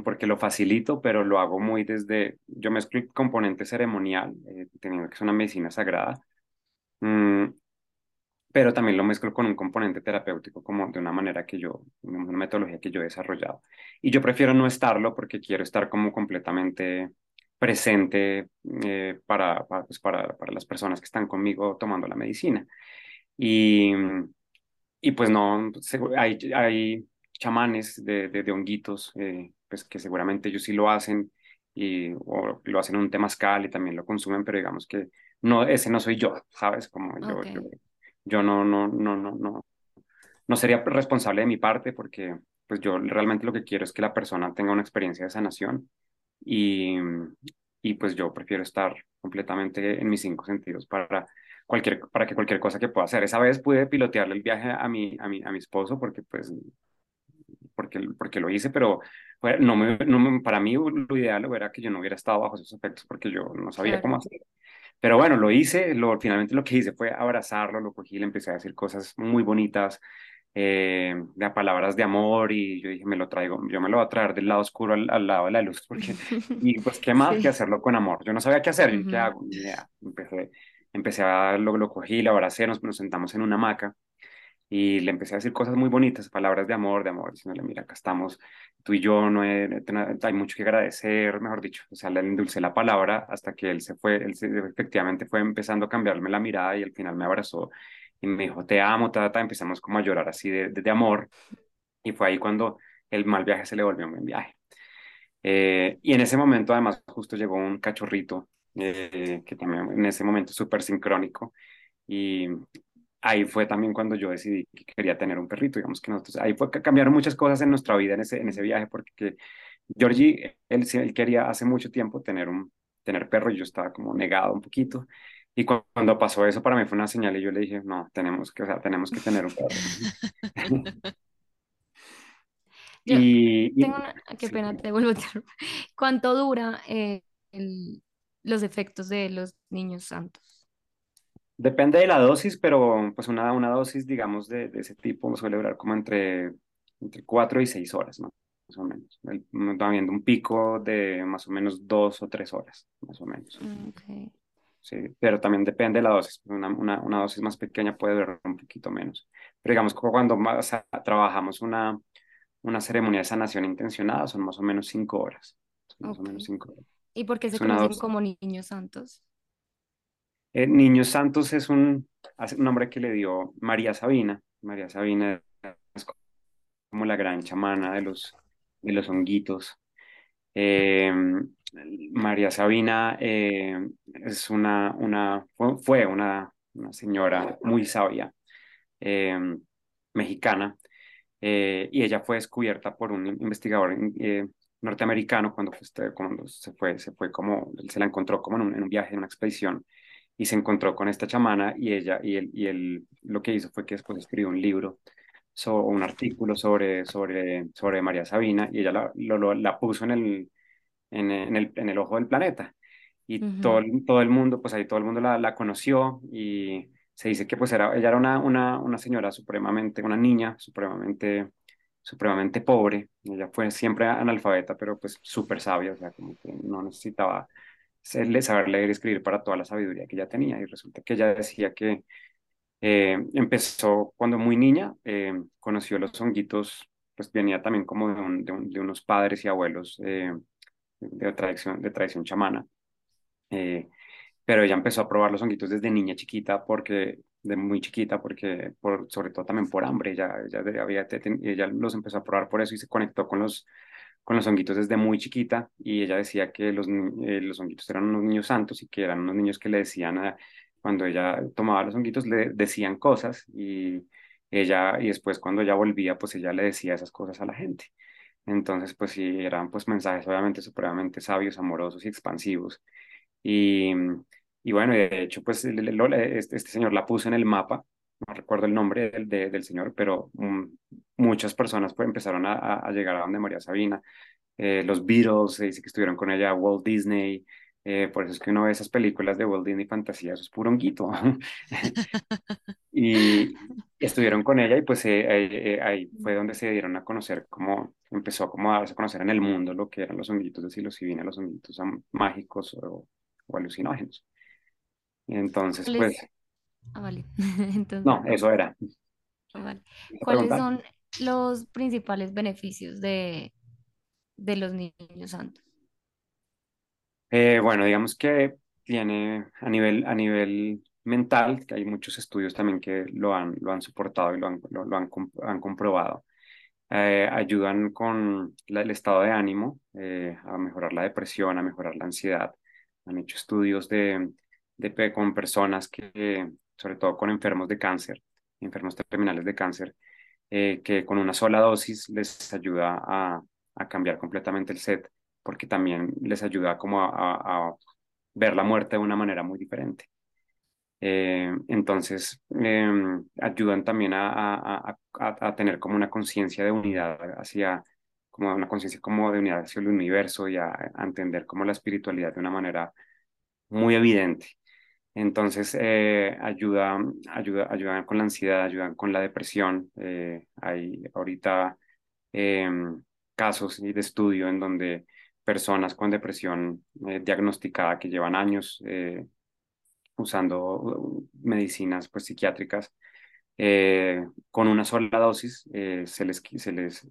porque lo facilito, pero lo hago muy desde, yo mezclo el componente ceremonial, eh, teniendo que es una medicina sagrada, mm, pero también lo mezclo con un componente terapéutico, como de una manera que yo, una metodología que yo he desarrollado. Y yo prefiero no estarlo porque quiero estar como completamente presente eh, para, para, pues para, para las personas que están conmigo tomando la medicina. Y, y pues no, hay, hay chamanes de, de, de honguitos, eh, pues que seguramente ellos sí lo hacen y o lo hacen en un temazcal y también lo consumen, pero digamos que no, ese no soy yo, ¿sabes? Como yo, yo, yo no, no, no, no, no, no sería responsable de mi parte porque pues yo realmente lo que quiero es que la persona tenga una experiencia de sanación y, y pues yo prefiero estar completamente en mis cinco sentidos para cualquier, para que cualquier cosa que pueda hacer. Esa vez pude pilotearle el viaje a mi, a mi, a mi esposo porque pues porque, porque lo hice, pero no me, no me- para mí lo ideal era que yo no hubiera estado bajo esos efectos porque yo no sabía cómo claro. hacer. Pero bueno, lo hice, lo, finalmente lo que hice fue abrazarlo, lo cogí, le empecé a decir cosas muy bonitas, eh, de palabras de amor y yo dije, me lo traigo, yo me lo voy a traer del lado oscuro al, al lado de la luz, porque, y pues, ¿qué más que Sí. hacerlo con amor? Yo no sabía qué hacer, yo dije, ¿qué hago? Idea. Empecé, empecé a, lo, lo cogí, lo abracé, nos, nos sentamos en una hamaca y le empecé a decir cosas muy bonitas, palabras de amor, de amor, diciéndole, mira, acá estamos tú y yo, no hay, hay mucho que agradecer, mejor dicho, o sea, le endulcé la palabra hasta que él se fue, él se, efectivamente fue empezando a cambiarme la mirada y al final me abrazó y me dijo, te amo, ta, ta, ta", empezamos como a llorar así de, de, de amor y fue ahí cuando el mal viaje se le volvió un buen viaje. Eh, y en ese momento además justo llegó un cachorrito, eh, que también en ese momento súper sincrónico y ahí fue también cuando yo decidí que quería tener un perrito, digamos que nosotros, ahí fue que cambiaron muchas cosas en nuestra vida en ese, en ese viaje, porque Georgie, él, él quería hace mucho tiempo tener un tener perro y yo estaba como negado un poquito. Y cuando pasó eso para mí fue una señal y yo le dije, no, tenemos que, o sea, tenemos que tener un perro. y, tengo una, qué pena, te vuelvo a ¿Cuánto dura eh, los efectos de los niños santos? Depende de la dosis, pero pues una, una dosis, digamos, de, de ese tipo suele durar como entre, entre 4 y 6 horas, ¿no? Más o menos. Va viendo un pico de más o menos dos o tres horas, más o menos. Okay. Sí, pero también depende de la dosis. Una, una, una, dosis más pequeña puede durar un poquito menos. Pero digamos, cuando más, trabajamos una, una ceremonia de sanación intencionada, son más o menos cinco horas. Más o menos cinco horas. ¿Y por qué se conocen como niños santos? Eh, Niños Santos es un, nombre que le dio María Sabina. María Sabina es como la gran chamana de los, de los honguitos. Eh, María Sabina eh, es una, una, fue una, una señora muy sabia mexicana y ella fue descubierta por un investigador norteamericano cuando, cuando se fue, se fue como, se la encontró como en un, en un viaje, en una expedición y se encontró con esta chamana y ella y él, y él lo que hizo fue que después escribió un libro o un artículo sobre, sobre, sobre María Sabina y ella la, lo, la puso en el, en, en, el, en el ojo del planeta. Y todo, el, todo el mundo, pues ahí todo el mundo la, la conoció y se dice que pues era, ella era una, una, una señora supremamente, una niña supremamente supremamente pobre, ella fue siempre analfabeta, pero pues súper sabia, o sea, como que no necesitaba saber leer y escribir para toda la sabiduría que ella tenía. Y resulta que ella decía que eh, empezó cuando muy niña, eh, conoció los honguitos, pues venía también como de, de, unos padres y abuelos eh, de, tradición, de tradición chamana. pero ella empezó a probar los honguitos desde niña chiquita, porque de muy chiquita, porque por, sobre todo también por hambre, ella, ella, había, ella los empezó a probar por eso y se conectó con los con los honguitos desde muy chiquita y ella decía que los, eh, los honguitos eran unos niños santos y que eran unos niños que le decían, cuando ella tomaba los honguitos, le decían cosas y ella, y después cuando ella volvía, pues ella le decía esas cosas a la gente. Entonces, pues eran pues mensajes obviamente supremamente sabios, amorosos y expansivos. Y, y bueno, de hecho, pues este, este señor la puso en el mapa no recuerdo el nombre del, del señor, pero mm, muchas personas pues, empezaron a, a, llegar a donde María Sabina. Eh, los Beatles, se dice que estuvieron con ella, Walt Disney, eh, por eso es que uno ve esas películas de Walt Disney Fantasía, eso es puro honguito. y estuvieron con ella y pues eh, ahí fue donde se dieron a conocer, como empezó como a darse a conocer en el mundo lo que eran los honguitos de psilocibina, los honguitos mágicos o, o alucinógenos. Entonces, pues... Ah, vale. No, eso era. ¿Cuáles son los principales beneficios de, de los niños santos? Eh, bueno, digamos que tiene a nivel, a nivel mental, que hay muchos estudios también que lo han, lo han soportado y lo han, lo, han, han, comprobado. Eh, ayudan con el estado de ánimo, eh, a mejorar la depresión, a mejorar la ansiedad. Han hecho estudios de, de, con personas que sobre todo con enfermos de cáncer, enfermos terminales de cáncer, eh, que con una sola dosis les ayuda a, cambiar completamente el set, porque también les ayuda como a, a ver la muerte de una manera muy diferente. Eh, entonces, em, ayudan también a, a, tener como una conciencia de unidad hacia, como una conciencia como de unidad hacia el universo y a, entender como la espiritualidad de una manera muy evidente. Entonces, eh, ayuda, ayuda, ayudan con la ansiedad, ayudan con la depresión. Eh, hay ahorita em, casos de estudio en donde personas con depresión eh, diagnosticada que llevan años usando uh, medicinas pues, psiquiátricas, con una sola dosis se les, se les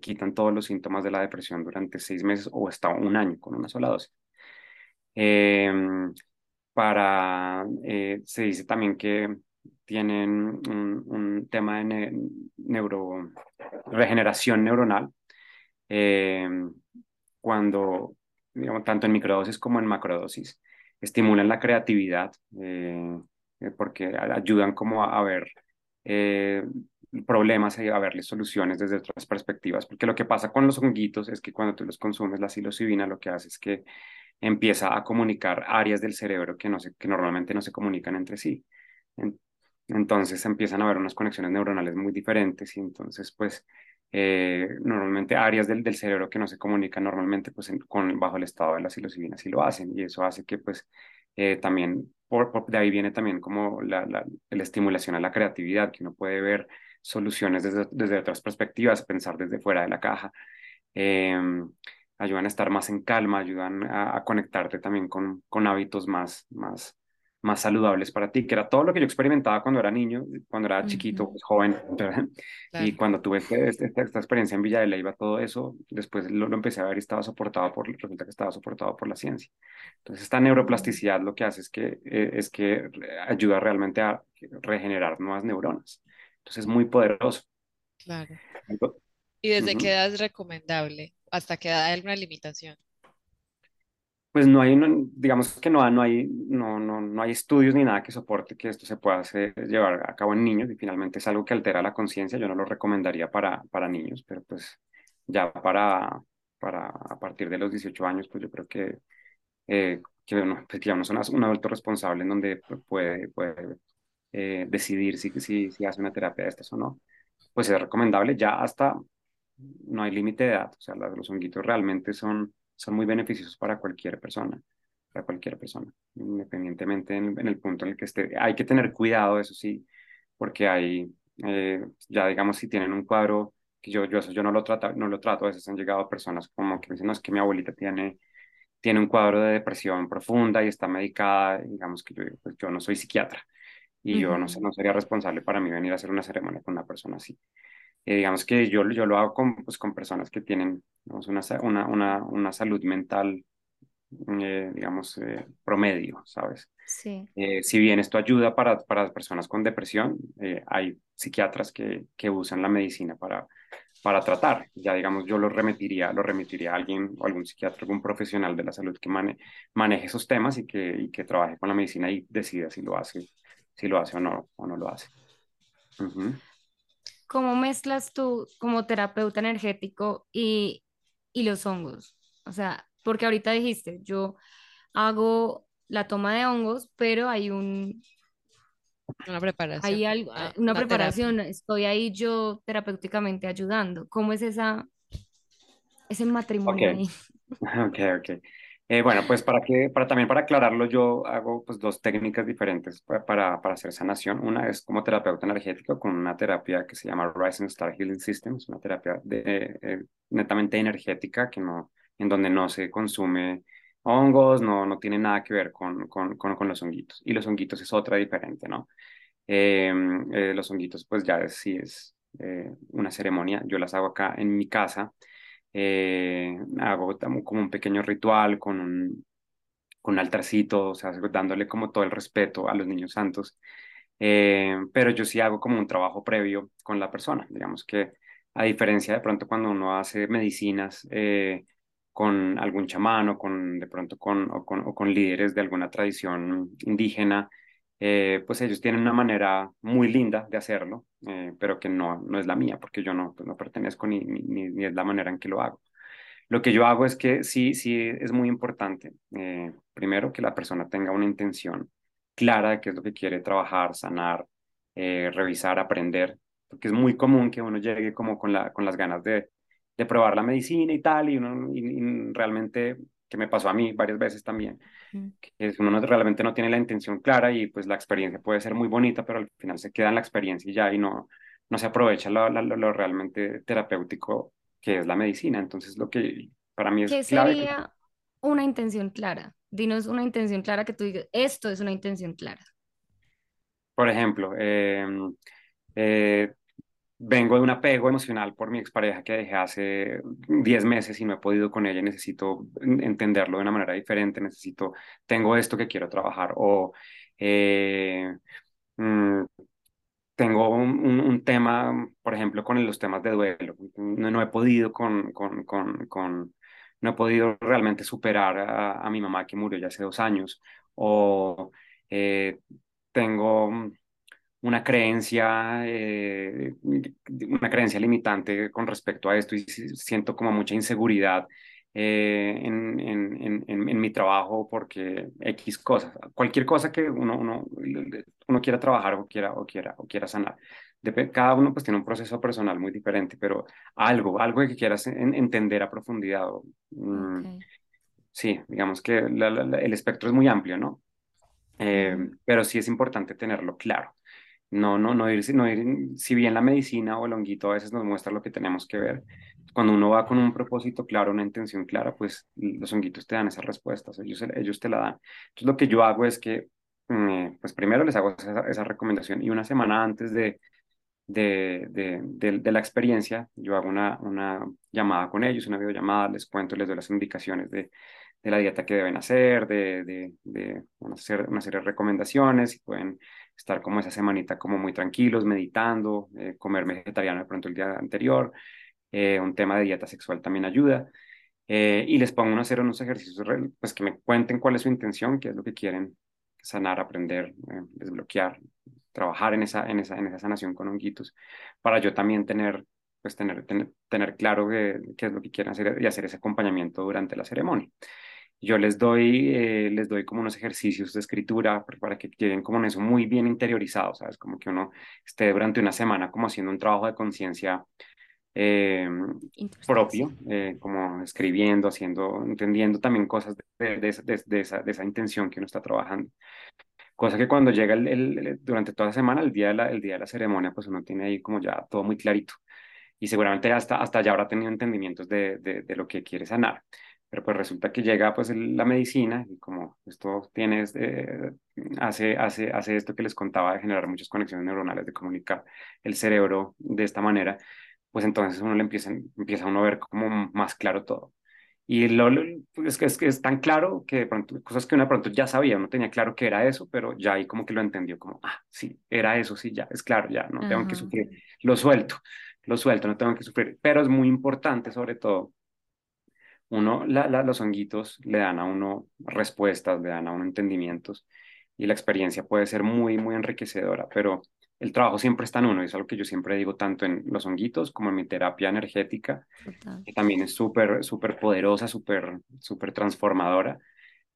quitan todos los síntomas de la depresión durante seis meses o hasta un año con una sola dosis. Para, eh, se dice también que tienen un, tema de neuro, regeneración neuronal, eh, cuando, tanto en microdosis como en macrodosis, estimulan la creatividad, eh, porque ayudan como a, ver problemas y a verles soluciones desde otras perspectivas, porque lo que pasa con los honguitos es que cuando tú los consumes, la psilocibina lo que hace es que empieza a comunicar áreas del cerebro que, no se, que normalmente no se comunican entre sí. entonces empiezan a haber unas conexiones neuronales muy diferentes y entonces pues eh, normalmente áreas del, del, cerebro que no se comunican normalmente pues con, bajo el estado de la psilocibina sí lo hacen y eso hace que pues eh, también por, de ahí viene también como la, la, la, estimulación a la creatividad, que uno puede ver soluciones desde, desde otras perspectivas, pensar desde fuera de la caja. Em, ayudan a estar más en calma, ayudan a, conectarte también con, con hábitos más, más, más saludables para ti, que era todo lo que yo experimentaba cuando era niño, cuando era chiquito, pues, joven, y cuando tuve este, este, esta, esta, experiencia en Villa de Leyva, todo eso, después lo, lo, empecé a ver y estaba soportado por, resulta que estaba soportado por la ciencia. Entonces, esta neuroplasticidad lo que hace es que, eh, es que ayuda realmente a regenerar nuevas neuronas. Entonces, es muy poderoso. Claro. ¿Y desde qué edad es recomendable? ¿Hasta qué edad hay alguna limitación? pues no hay, digamos que no, no, hay, no, no, no hay estudios ni nada que soporte que esto se pueda hacer, llevar a cabo en niños y finalmente es algo que altera la conciencia. Yo no lo recomendaría para, para niños, pero pues ya para, para a partir de los 18 años, pues yo creo que, eh, que, bueno, pues ya uno es un adulto responsable en donde puede, puede eh, decidir si, si, si hace una terapia de estas o no. Pues es recomendable ya hasta, no hay límite de edad, o sea, los honguitos realmente son son muy beneficiosos para cualquier persona, para cualquier persona, independientemente en, el punto en el que esté. Hay que tener cuidado, eso sí, porque hay, eh, ya digamos, si tienen un cuadro, que yo, yo eso yo no lo trato, no lo trato, a veces han llegado personas como que dicen, no, es que mi abuelita tiene, tiene un cuadro de depresión profunda y está medicada, digamos que yo, pues, yo no soy psiquiatra y yo no, no sería responsable para mí venir a hacer una ceremonia con una persona así. Eh, digamos que yo, yo lo hago con, pues, con personas que tienen una, una, una, una, salud mental, eh, digamos, eh, promedio, ¿sabes? Sí. si bien esto ayuda para, para personas con depresión, hay psiquiatras que, que usan la medicina para, para tratar. Ya digamos, yo lo remitiría, lo remitiría a alguien o algún psiquiatra, algún profesional de la salud que maneje esos temas y que, y que trabaje con la medicina y decida si lo hace, si lo hace o no, o no lo hace. ¿Cómo mezclas tú como terapeuta energético y, y los hongos? O sea, porque ahorita dijiste, yo hago la toma de hongos, pero hay un... Una preparación. Hay algo, una, una preparación, estoy ahí yo terapéuticamente ayudando. ¿Cómo es esa, ese matrimonio okay. ahí? Ok, ok. Eh, bueno, pues para que, para también para aclararlo, yo hago pues dos técnicas diferentes para, para hacer sanación. Una es como terapeuta energético con una terapia que se llama Rising Star Healing System, es una terapia de, eh, netamente energética que no, en donde no se consume hongos, no, no tiene nada que ver con, con, con, los honguitos. Y los honguitos es otra diferente, ¿no? Em, eh, los honguitos pues ya es, sí es una ceremonia, yo las hago acá en mi casa eh, hago como un pequeño ritual con un, con un altarcito, o sea, dándole como todo el respeto a los niños santos, eh, pero yo sí hago como un trabajo previo con la persona, digamos que a diferencia de pronto cuando uno hace medicinas eh, con algún chamán o con, de pronto con, o con, o con líderes de alguna tradición indígena, pues ellos tienen una manera muy linda de hacerlo, eh, pero que no, no es la mía, porque yo no, pues no pertenezco ni, ni, ni, es la manera en que lo hago. Lo que yo hago es que sí, sí es muy importante, eh, primero, que la persona tenga una intención clara de qué es lo que quiere trabajar, sanar, revisar, aprender, porque es muy común que uno llegue como con, la, con las ganas de, de probar la medicina y tal, y uno y realmente que me pasó a mí varias veces también, que uno realmente no tiene la intención clara y pues la experiencia puede ser muy bonita, pero al final se queda en la experiencia y ya y no, no se aprovecha lo, lo, realmente terapéutico que es la medicina. Entonces lo que para mí es... ¿Qué sería una intención clara? Dinos una intención clara que tú digas, esto es una intención clara. Por ejemplo, eh, eh, vengo de un apego emocional por mi expareja que dejé hace 10 meses y no he podido con ella, necesito entenderlo de una manera diferente, necesito, tengo esto que quiero trabajar o eh, mm, tengo un, un, tema, por ejemplo, con los temas de duelo, no, no he podido con, con, con, no he podido realmente superar a, mi mamá que murió ya hace dos años o... Eh, tengo una creencia, eh, una creencia limitante con respecto a esto y siento como mucha inseguridad eh, en, en, en, en, mi trabajo porque X cosas, cualquier cosa que uno, uno, uno quiera trabajar o quiera, o quiera, o quiera sanar. cada uno pues tiene un proceso personal muy diferente, pero algo, algo que quieras entender a profundidad. Mm, sí, digamos que el espectro es muy amplio, ¿no? Eh, pero sí es importante tenerlo claro. No, no, no ir, no ir, si bien la medicina o el honguito a veces nos muestra lo que tenemos que ver, cuando uno va con un propósito claro, una intención clara, pues los honguitos te dan esas respuestas, ellos, ellos te la dan. Entonces lo que yo hago es que, mm, pues primero les hago esa, recomendación y una semana antes de, de, de, la experiencia, yo hago una, una llamada con ellos, una videollamada, les cuento, les doy las indicaciones de, de la dieta que deben hacer, de, de, de una, serie, de recomendaciones y pueden estar como esa semanita como muy tranquilos, meditando, eh, comer vegetariano de pronto el día anterior, eh, un tema de dieta sexual también ayuda. Eh, y les pongo a hacer unos ejercicios, pues que me cuenten cuál es su intención, qué es lo que quieren sanar, aprender, desbloquear, trabajar en esa, en, esa, en esa sanación con honguitos, para yo también tener, pues tener, tener, tener claro qué, qué es lo que quieren hacer y hacer ese acompañamiento durante la ceremonia yo les doy, eh, les doy como unos ejercicios de escritura para que queden como en eso muy bien interiorizados, ¿sabes? Como que uno esté durante una semana como haciendo un trabajo de conciencia eh, propio, eh, como escribiendo, haciendo, entendiendo también cosas de, de, de, esa, de, esa, intención que uno está trabajando. Cosa que cuando llega el, el, durante toda la semana, el día, de la, el día de la ceremonia, pues uno tiene ahí como ya todo muy clarito. Y seguramente hasta, hasta ya habrá tenido entendimientos de, de lo que quiere sanar. Pero pues resulta que llega pues la medicina y como esto tiene, este, hace, hace, hace esto que les contaba de generar muchas conexiones neuronales, de comunicar el cerebro de esta manera, pues entonces uno le empieza, empieza uno a ver como más claro todo. Y lo, es, que, es que es tan claro que de pronto, cosas que uno de pronto ya sabía, no tenía claro que era eso, pero ya ahí como que lo entendió, como, ah, sí, era eso, sí, ya, es claro, ya, no tengo que sufrir, lo suelto, lo suelto, no tengo que sufrir, pero es muy importante sobre todo uno, la, los honguitos le dan a uno respuestas, le dan a uno entendimientos y la experiencia puede ser muy, muy enriquecedora, pero el trabajo siempre está en uno, y es algo que yo siempre digo tanto en los honguitos como en mi terapia energética, que también es súper, súper poderosa, súper, súper transformadora,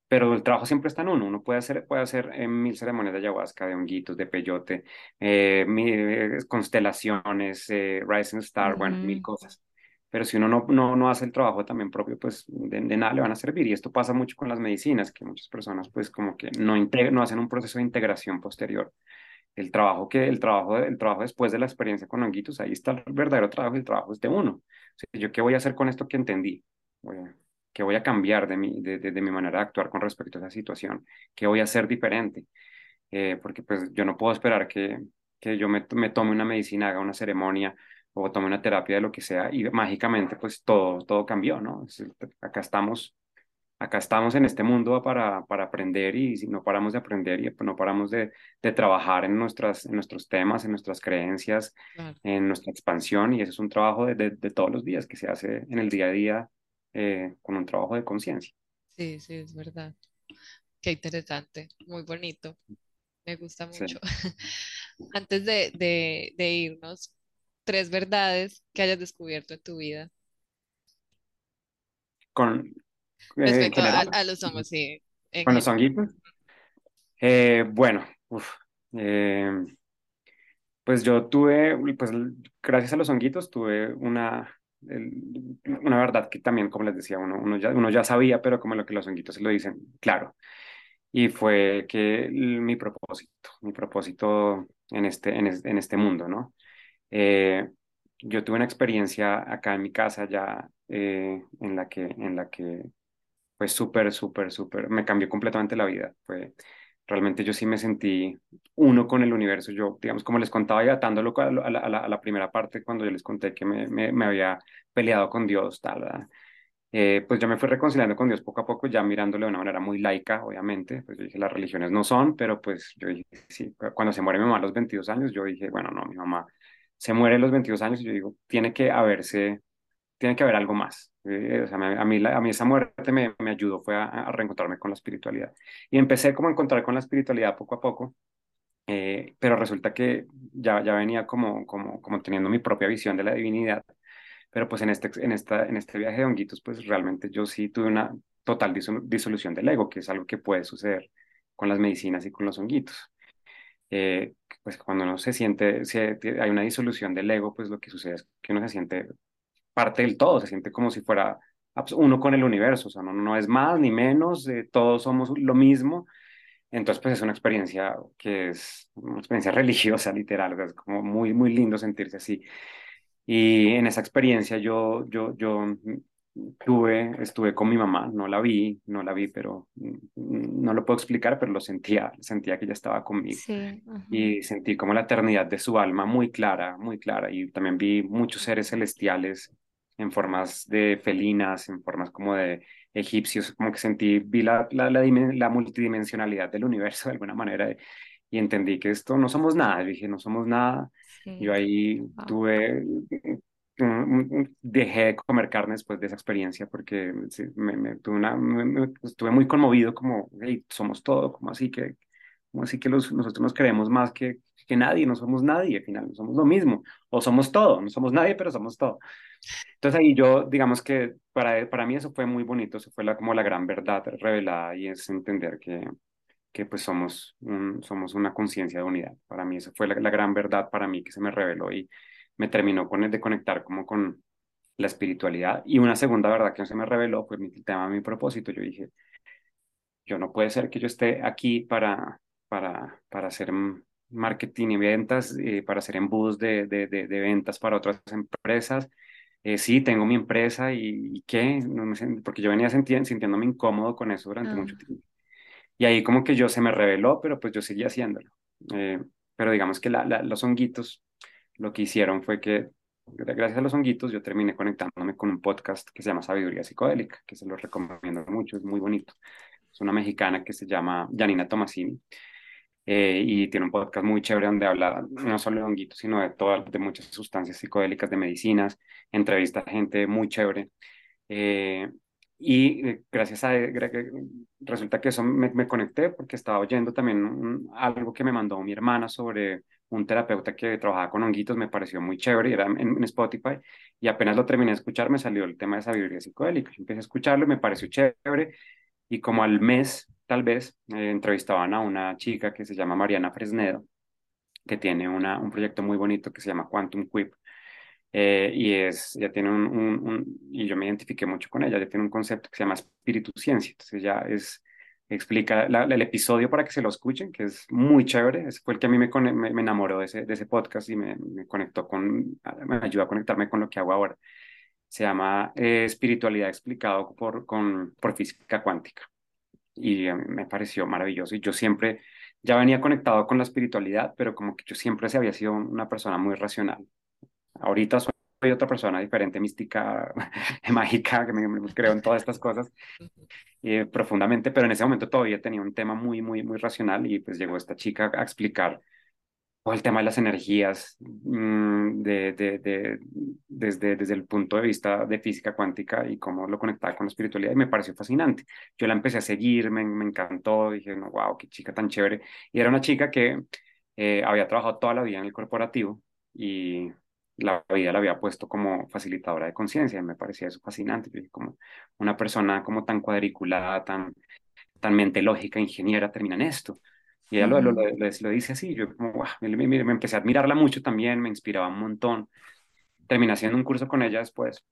pero el trabajo siempre está en uno, uno puede hacer, puede hacer eh, mil ceremonias de ayahuasca, de honguitos, de peyote, eh, eh, constelaciones, Rising Star, bueno, mil cosas pero si uno no, no, no hace el trabajo también propio, pues de, nada le van a servir. Y esto pasa mucho con las medicinas, que muchas personas pues como que no, no hacen un proceso de integración posterior. El trabajo, que, el, trabajo, el trabajo después de la experiencia con honguitos, ahí está el verdadero trabajo, el trabajo es de uno. O sea, ¿Yo qué voy a hacer con esto que entendí? ¿Qué voy a cambiar de mi, de, de, mi manera de actuar con respecto a esa situación? ¿Qué voy a hacer diferente? Eh, porque pues yo no puedo esperar que, que yo me, me tome una medicina, haga una ceremonia, o tome una terapia de lo que sea y mágicamente pues todo, todo cambió, ¿no? Acá estamos, acá estamos en este mundo para, para aprender y si no paramos de aprender y no paramos de, de trabajar en, nuestras, en nuestros temas, en nuestras creencias, en nuestra expansión y eso es un trabajo de, de, todos los días que se hace en el día a día eh, con un trabajo de conciencia. Sí, sí, es verdad. Qué interesante, muy bonito. Me gusta mucho. Antes de, de, de irnos, tres verdades que hayas descubierto en tu vida. Con eh, respecto a, los hongos, sí. Con los honguitos. Eh, bueno, eh, pues yo tuve, pues gracias a los honguitos tuve una, una verdad que también, como les decía, uno, uno, ya, uno ya sabía, pero como lo que los honguitos se lo dicen, claro. Y fue que mi propósito, mi propósito en este, en, en este mundo, ¿no? Eh, yo tuve una experiencia acá en mi casa ya eh, en la que, en la que fue súper, súper, súper, me cambió completamente la vida. Fue, realmente yo sí me sentí uno con el universo. Yo, digamos, como les contaba y atándolo a la, a la, primera parte, cuando yo les conté que me, me, me había peleado con Dios, tal, eh, pues yo me fui reconciliando con Dios poco a poco, ya mirándole de una manera muy laica, obviamente. Pues yo dije, las religiones no son, pero pues yo dije, sí, cuando se muere mi mamá a los 22 años, yo dije, bueno, no, mi mamá se muere a los 22 años y yo digo, tiene que haberse, tiene que haber algo más. Eh, o sea, a mí, a mí esa muerte me, me ayudó, fue a, reencontrarme con la espiritualidad. Y empecé como a encontrar con la espiritualidad poco a poco. Eh, pero resulta que ya, ya venía como, como, como teniendo mi propia visión de la divinidad. Pero pues en este, en, esta, en este viaje de honguitos, pues realmente yo sí tuve una total disolución del ego, que es algo que puede suceder con las medicinas y con los honguitos. Eh, pues cuando uno se siente, si hay una disolución del ego, pues lo que sucede es que uno se siente parte del todo, se siente como si fuera uno con el universo, o sea, no, no es más ni menos, eh, todos somos lo mismo. Entonces, pues es una experiencia que es una experiencia religiosa, literal, es como muy, muy lindo sentirse así. Y en esa experiencia yo, yo, yo tuve, estuve con mi mamá, no la vi, no la vi, pero no lo puedo explicar, pero lo sentía, sentía que ella estaba conmigo. y sentí como la eternidad de su alma muy clara, muy clara. Y también vi muchos seres celestiales en formas de felinas, en formas como de egipcios, como que sentí, vi la, la, la, multidimensionalidad del universo de alguna manera y entendí que esto no somos nada, dije, no somos nada. Yo ahí tuve, mm, mm, mm, dejé de comer carne después de esa experiencia porque me, tuve una, estuve muy conmovido como, hey, somos todo, como así que, así que nosotros nos creemos más que, que nadie, no somos nadie, al final somos lo mismo, o somos todo, no somos nadie, pero somos todo. Entonces ahí yo, digamos que para, para mí eso fue muy bonito, eso fue como la gran verdad revelada y es entender que, que pues somos, somos una conciencia de unidad. Para mí eso fue la, la, gran verdad para mí que se me reveló y me terminó con el de conectar como con la espiritualidad. Y una segunda verdad que se me reveló fue mi tema, mi propósito. Yo dije, yo no puede ser que yo esté aquí para, para, para hacer marketing y ventas, eh, para hacer embudos de, de, de, de, ventas para otras empresas. Eh, sí, tengo mi empresa y, qué, no me, porque yo venía sintiéndome incómodo con eso durante mucho ah. tiempo. Y ahí como que yo se me reveló, pero pues yo seguía haciéndolo. Eh, pero digamos que la, los honguitos lo que hicieron fue que, gracias a los honguitos, yo terminé conectándome con un podcast que se llama Sabiduría Psicodélica, que se lo recomiendo mucho, es muy bonito. Es una mexicana que se llama Janina Tomasini. Eh, y tiene un podcast muy chévere donde habla no solo de honguitos, sino de todas, de muchas sustancias psicodélicas, de medicinas, entrevista a gente muy chévere. Eh, y eh, gracias a, resulta que eso me, conecté porque estaba oyendo también algo que me mandó mi hermana sobre un terapeuta que trabajaba con honguitos, me pareció muy chévere, era en, Spotify, y apenas lo terminé de escuchar, me salió el tema de sabiduría psicodélica. Yo empecé a escucharlo, me pareció chévere, y como al mes, tal vez, eh, entrevistaban a una chica que se llama Mariana Fresnedo, que tiene una, un proyecto muy bonito que se llama Quantum Quip, eh, y es, ya tiene un, un, y yo me identifiqué mucho con ella, ya tiene un concepto que se llama espíritu ciencia, entonces ya es, explica el episodio para que se lo escuchen, que es muy chévere, ese fue el que a mí me, me, enamoró de ese, de ese podcast y me, conectó con, me ayudó a conectarme con lo que hago ahora. Se llama eh, Espiritualidad explicado por, con, por física cuántica y me pareció maravilloso y yo siempre ya venía conectado con la espiritualidad, pero como que yo siempre se había sido una persona muy racional. Ahorita soy otra persona diferente, mística, mágica, que me, creo en todas estas cosas eh, profundamente, pero en ese momento todavía tenía un tema muy, muy, muy racional y pues llegó esta chica a explicar todo el tema de las energías mm, de, de, de, desde, desde el punto de vista de física cuántica y cómo lo conectaba con la espiritualidad y me pareció fascinante. Yo la empecé a seguir, me, me encantó, dije, no, wow, qué chica tan chévere. Y era una chica que eh, había trabajado toda la vida en el corporativo y la vida la había puesto como facilitadora de conciencia, me parecía eso fascinante, como una persona como tan cuadriculada, tan, tan mente lógica, ingeniera, termina en esto. Y ella lo, lo, lo, dice así, yo como, me, me, empecé a admirarla mucho también, me inspiraba un montón. Terminé haciendo un curso con ella después,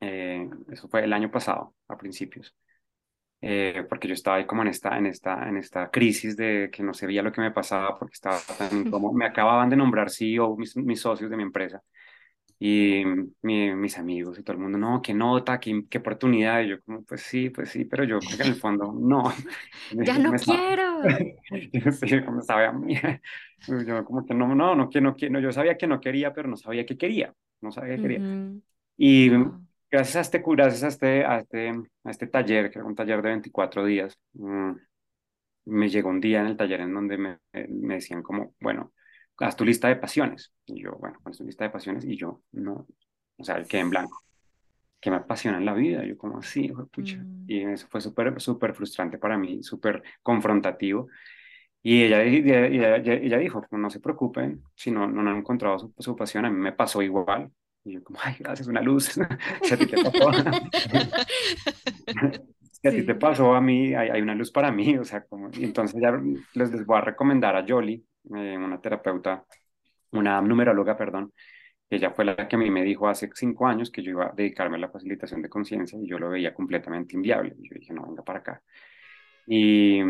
eh, eso fue el año pasado, a principios. Eh, porque yo estaba ahí como en esta, en, esta, en esta crisis de que no sabía lo que me pasaba porque estaba tan como me acababan de nombrar CEO mis, mis socios de mi empresa y mis amigos y todo el mundo, no, qué nota, qué, qué oportunidad, y yo como, pues sí, pues sí, pero yo creo que en el fondo, no. ya no quiero. yo sí, como sabía, yo como que no, no, no, que no, no, yo sabía que no quería, pero no sabía que quería, no sabía que quería. Y gracias a este, gracias a este, a este, a este taller, que era un taller de 24 días, mm, me llegó un día en el taller en donde me, me decían como, bueno, haz tu lista de pasiones. Y yo, bueno, haz tu lista de pasiones y yo, no, o sea, quedé en blanco. ¿Qué me apasiona en la vida? Yo como así, pucha. Mm. Y eso fue súper, súper frustrante para mí, súper confrontativo. Y ella, ella, ella, dijo, no se preocupen si no, no han encontrado su, su, pasión, a mí me pasó igual. Y yo como, ay, gracias, una luz. si a ti te pasó, si a ti te pasó, a mí hay, hay, una luz para mí. O sea, como, y entonces ya les, les voy a recomendar a Jolie, eh, una terapeuta, una numeróloga, perdón, ella fue la que a mí me dijo hace cinco años que yo iba a dedicarme a la facilitación de conciencia y yo lo veía completamente inviable. Y yo dije, no, venga para acá. Y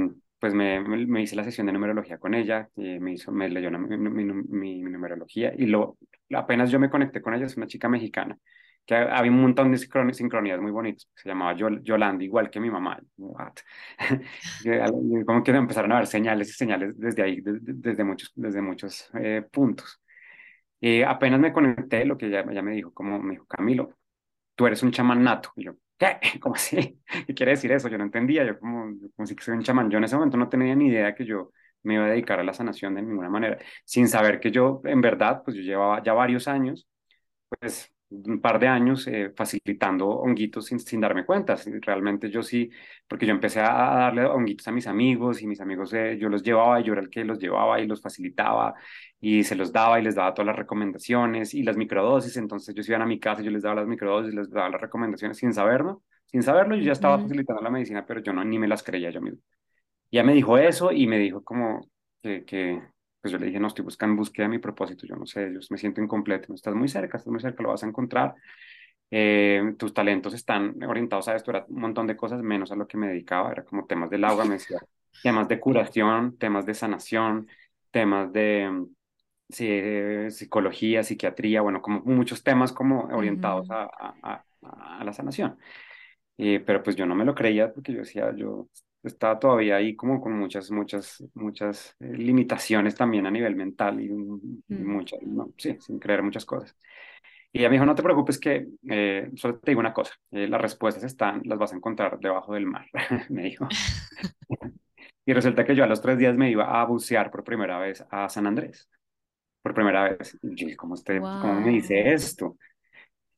pues me, me, hice la sesión de numerología con ella, y me, hizo, me leyó mi, mi, numerología y lo, apenas yo me conecté con ella, es una chica mexicana, que había un montón de sincronías muy bonitas, se llamaba Yolanda, igual que mi mamá. Como que empezaron a ver señales y señales desde ahí, desde, muchos, desde muchos eh, puntos. Y apenas me conecté, lo que ella, ella me dijo, como me dijo, Camilo, tú eres un chamán nato. Y yo, ¿qué? ¿Cómo así? ¿Qué quiere decir eso? Yo no entendía, yo como, como si soy un chamán. Yo en ese momento no tenía ni idea que yo me iba a dedicar a la sanación de ninguna manera, sin saber que yo, en verdad, pues yo llevaba ya varios años, pues un par de años eh, facilitando honguitos sin, sin darme cuenta. Realmente yo sí, porque yo empecé a darle honguitos a mis amigos y mis amigos eh, yo los llevaba y yo era el que los llevaba y los facilitaba y se los daba y les daba todas las recomendaciones y las microdosis. Entonces ellos iban a mi casa y yo les daba las microdosis y les daba las recomendaciones sin saberlo. Sin saberlo, yo ya estaba facilitando la medicina, pero yo no ni me las creía yo mismo. Ya me dijo eso y me dijo como que, que pues yo le dije, no, estoy buscando en búsqueda de mi propósito, yo no sé, yo me siento incompleto, estás muy cerca, estás muy cerca, lo vas a encontrar. Eh, tus talentos están orientados a esto, era un montón de cosas menos a lo que me dedicaba, era como temas del agua, me decía, temas de curación, temas de sanación, temas de sí, psicología, psiquiatría, bueno, como muchos temas como orientados a, a, a, la sanación. Eh, pero pues yo no me lo creía porque yo decía, yo estaba todavía ahí como con muchas, muchas, muchas eh, limitaciones también a nivel mental y, mm. muchas, no, sí, sin creer muchas cosas. Y ella me dijo, no te preocupes que eh, solo te digo una cosa, eh, las respuestas están, las vas a encontrar debajo del mar, me dijo. y resulta que yo a los tres días me iba a bucear por primera vez a San Andrés, por primera vez. Y yo, ¿cómo, usted, ¿cómo me dice esto?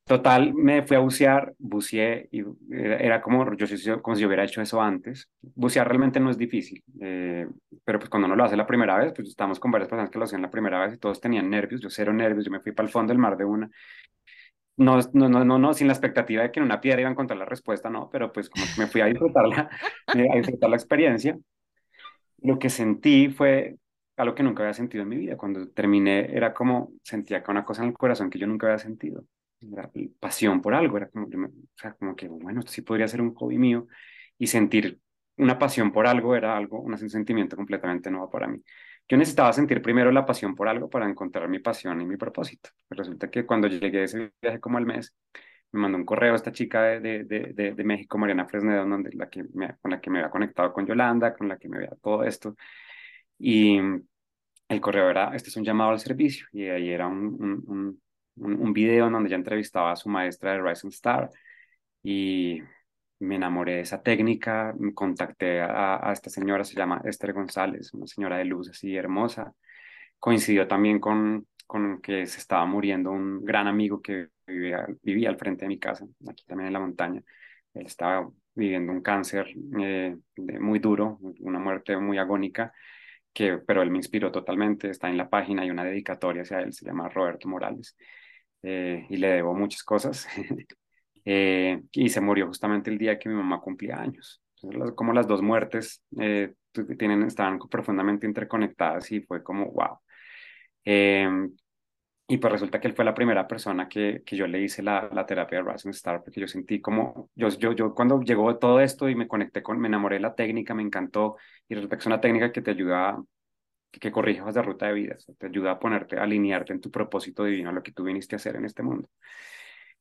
Total, me fui a bucear, buceé y era como, yo, como si yo hubiera hecho eso antes. Bucear realmente no es difícil, eh, pero pues cuando uno lo hace la primera vez, pues estamos con varias personas que lo hacían la primera vez y todos tenían nervios, yo cero nervios, yo me fui para el fondo del mar de una. No, no, no, no, no, sin la expectativa de que en una piedra iba a encontrar la respuesta, no, pero pues como que me fui a disfrutar la, a disfrutar la experiencia. Lo que sentí fue algo que nunca había sentido en mi vida. Cuando terminé era como, sentía que una cosa en el corazón que yo nunca había sentido pasión por algo, era como, o sea, como que, bueno, esto sí podría ser un hobby mío y sentir una pasión por algo era algo, un sentimiento completamente nuevo para mí. Yo necesitaba sentir primero la pasión por algo para encontrar mi pasión y mi propósito. Resulta que cuando llegué ese viaje como al mes, me mandó un correo esta chica de, de, de, de México, Mariana Fresnedo, donde la que me, con la que me había conectado con Yolanda, con la que me había todo esto. Y el correo era, este es un llamado al servicio, y ahí era un, un un, video en donde ella entrevistaba a su maestra de Rising Star y me enamoré de esa técnica, contacté a, esta señora, se llama Esther González, una señora de luz así hermosa. Coincidió también con, con que se estaba muriendo un gran amigo que vivía, vivía al frente de mi casa, aquí también en la montaña. Él estaba viviendo un cáncer eh, muy duro, una muerte muy agónica, que, pero él me inspiró totalmente. Está en la página, hay una dedicatoria hacia él, se llama Roberto Morales. Eh, y le debo muchas cosas. Eh, y se murió justamente el día que mi mamá cumplía años. como las dos muertes eh, tienen, estaban profundamente interconectadas y fue como, wow. Em, y pues resulta que él fue la primera persona que, que yo le hice la, la terapia de Rising Star, porque yo sentí como, yo, yo, yo cuando llegó todo esto y me conecté con, me enamoré de la técnica, me encantó, y resulta que es una técnica que te ayuda que corrijas de ruta de vida, te ayuda a ponerte, a alinearte en tu propósito divino, a lo que tú viniste a hacer en este mundo.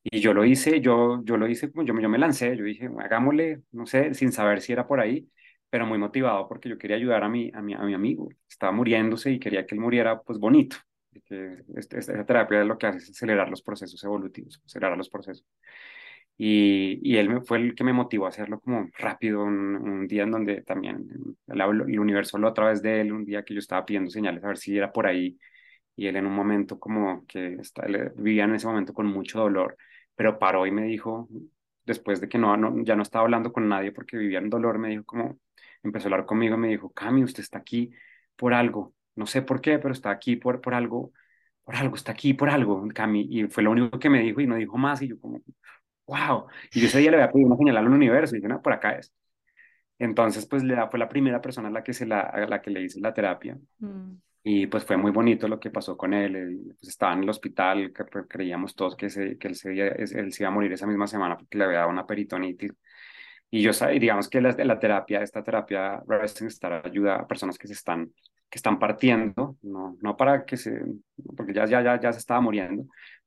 Y yo lo hice, yo, yo lo hice, yo, yo me lancé, yo dije, hagámosle, no sé, sin saber si era por ahí, pero muy motivado porque yo quería ayudar a mi, a mi, a mi amigo, estaba muriéndose y quería que él muriera pues bonito. Que esta, esta terapia lo que hace es acelerar los procesos evolutivos, acelerar los procesos. Y, y, él fue el que me motivó a hacerlo como rápido, un, día en donde también el, el, universo habló a través de él, un día que yo estaba pidiendo señales a ver si era por ahí, y él en un momento como que está, vivía en ese momento con mucho dolor, pero paró y me dijo, después de que no, no, ya no estaba hablando con nadie porque vivía en dolor, me dijo como, empezó a hablar conmigo, me dijo, Cami, usted está aquí por algo, no sé por qué, pero está aquí por, por algo, por algo, está aquí por algo, Cami. Y fue lo único que me dijo y no dijo más. Y yo como, wow. Y yo ese día le había pedido una señal al universo y dije, no, por acá es. Entonces, pues le fue la primera persona a la que, se la, a la que le hice la terapia. Mm. Y pues fue muy bonito lo que pasó con él. pues, estaba en el hospital, que, pues, creíamos todos que, se, que él, se, él se iba a morir esa misma semana porque le había dado una peritonitis. Y yo digamos que la, la terapia, esta terapia Rising Star ayuda a personas que se están, que están partiendo, no, no para que se, porque ya, ya, ya, ya se estaba muriendo,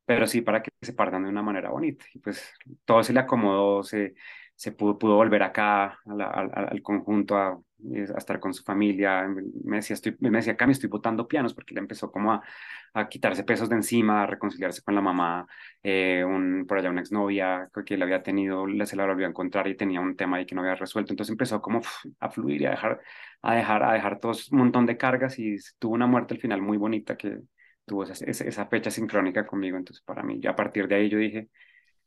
pero sí para que se partan de una manera bonita. Y pues todo se le acomodó, se, se pudo, pudo volver acá al, al, conjunto a, a, estar con su familia. Me decía, estoy, me decía, me estoy botando pianos porque le empezó como a, a, quitarse pesos de encima, a reconciliarse con la mamá, eh, un, por allá una exnovia que le había tenido, se la volvió a encontrar y tenía un tema ahí que no había resuelto. Entonces empezó como a fluir y a dejar, a dejar, a dejar todo un montón de cargas y tuvo una muerte al final muy bonita que tuvo esa, esa fecha sincrónica conmigo. Entonces para mí, ya a partir de ahí yo dije,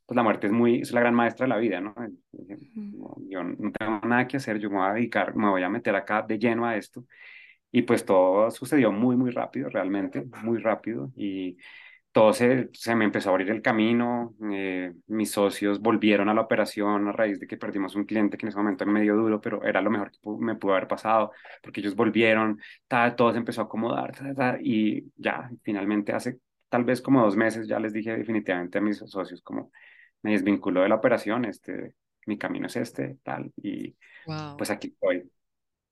pues la muerte es muy, es la gran maestra de la vida, ¿no? Yo no tengo nada que hacer, yo me voy a dedicar, me voy a meter acá de lleno a esto. Y pues todo sucedió muy, muy rápido, realmente, muy rápido. Y todo se, se me empezó a abrir el camino. Eh, mis socios volvieron a la operación a raíz de que perdimos un cliente que en ese momento era medio duro, pero era lo mejor que me pudo haber pasado, porque ellos volvieron, todo se empezó a acomodar, y ya, finalmente hace tal vez como dos meses ya les dije definitivamente a mis socios como me desvinculó de la operación, este, mi camino es este, tal, y pues aquí estoy.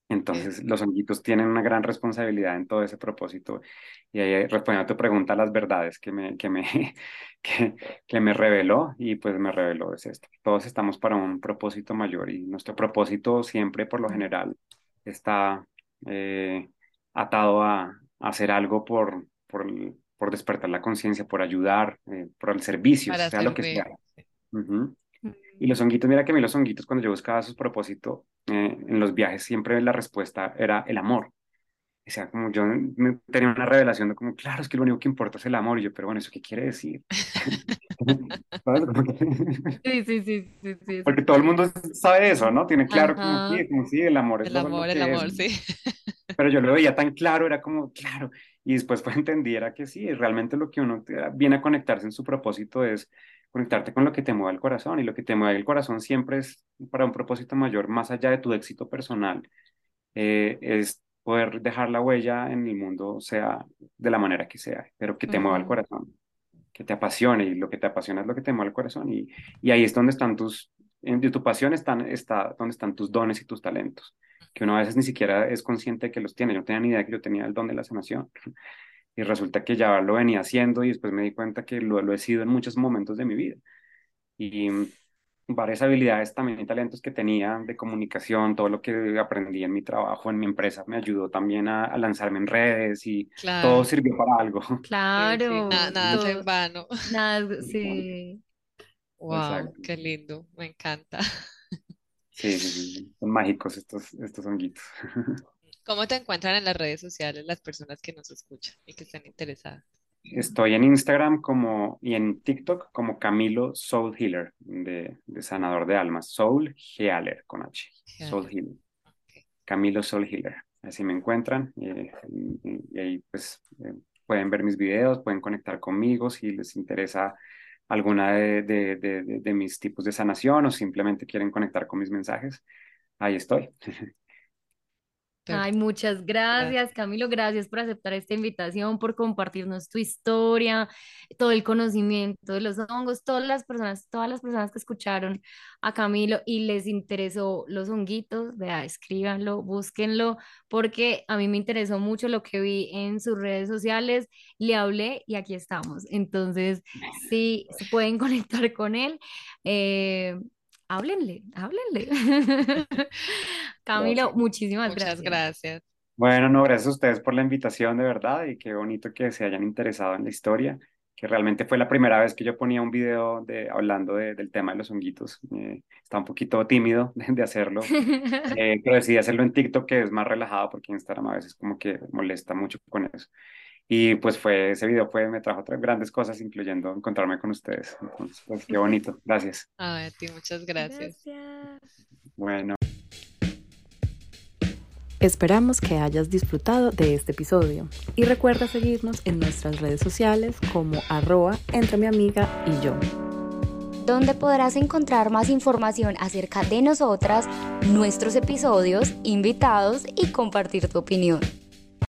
Entonces, los honguitos tienen una gran responsabilidad en todo ese propósito. Y ahí respondiendo a tu pregunta, las verdades que me, que me, que, que me reveló, y pues me reveló es esto. Todos estamos para un propósito mayor y nuestro propósito siempre, por lo general, está eh, atado a, a, hacer algo por, por, por despertar la conciencia, por ayudar, eh, por el servicio, sea lo que sea. Y los honguitos, mira que a mí los honguitos, cuando yo buscaba sus propósitos eh, en los viajes, siempre la respuesta era el amor. O sea, como yo tenía una revelación de como, claro, es que lo único que importa es el amor. Y yo, pero bueno, ¿eso qué quiere decir? sí, sí, sí, sí, Porque todo el mundo sabe eso, ¿no? Tiene claro como, sí, como sí, el amor es El amor, el amor, sí. Pero yo lo veía tan claro, era como, claro. Y después pues entendí, era que sí, realmente lo que uno viene a conectarse en su propósito es conectarte con lo que te mueve el corazón y lo que te mueve el corazón siempre es para un propósito mayor, más allá de tu éxito personal, eh, es poder dejar la huella en el mundo, sea de la manera que sea, pero que te mueva el corazón, que te apasione y lo que te apasiona es lo que te mueve el corazón y, y ahí es donde están tus, en tu pasión están, está donde están tus dones y tus talentos, que uno a veces ni siquiera es consciente de que los tiene, yo no tenía ni idea que yo tenía el don de la sanación y resulta que ya lo venía haciendo y después me di cuenta que lo, lo he sido en muchos momentos de mi vida. Y varias habilidades también y talentos que tenía de comunicación, todo lo que aprendí en mi trabajo, en mi empresa, me ayudó también a, lanzarme en redes y todo sirvió para algo. Claro. nada, nada en vano. Nada, sí. Wow, qué lindo, me encanta. Sí, sí, son mágicos estos, estos honguitos. ¿Cómo te encuentran en las redes sociales las personas que nos escuchan y que están interesadas? Estoy en Instagram como, y en TikTok como Camilo Soul Healer, de, de sanador de almas. Soul Healer con H. Soul Healer. Camilo Soul Healer. Así me encuentran. Eh, y, ahí pues eh, pueden ver mis videos, pueden conectar conmigo si les interesa alguna de, de, de, de mis tipos de sanación o simplemente quieren conectar con mis mensajes. Ahí estoy. Ay, muchas gracias, Camilo. Gracias por aceptar esta invitación, por compartirnos tu historia, todo el conocimiento de los hongos, todas las personas, todas las personas que escucharon a Camilo y les interesó los honguitos, vea, escríbanlo, búsquenlo, porque a mí me interesó mucho lo que vi en sus redes sociales, le hablé y aquí estamos. Entonces, sí, se pueden conectar con él. Eh, háblenle, háblenle. Camilo, muchísimas gracias. Muchas gracias. Bueno, no, gracias a ustedes por la invitación, de verdad, y qué bonito que se hayan interesado en la historia, que realmente fue la primera vez que yo ponía un video de, hablando del tema de los honguitos. Eh, estaba un poquito tímido de, hacerlo, eh, pero decidí hacerlo en TikTok, que es más relajado, porque Instagram a veces como que molesta mucho con eso. Y pues fue, ese video fue, me trajo otras grandes cosas, incluyendo encontrarme con ustedes. Entonces, pues qué bonito. Gracias. Ay, a ti, muchas gracias. Gracias. Bueno. Esperamos que hayas disfrutado de este episodio y recuerda seguirnos en nuestras redes sociales como arroba entre mi amiga y yo donde podrás encontrar más información acerca de nosotras, nuestros episodios, invitados y compartir tu opinión.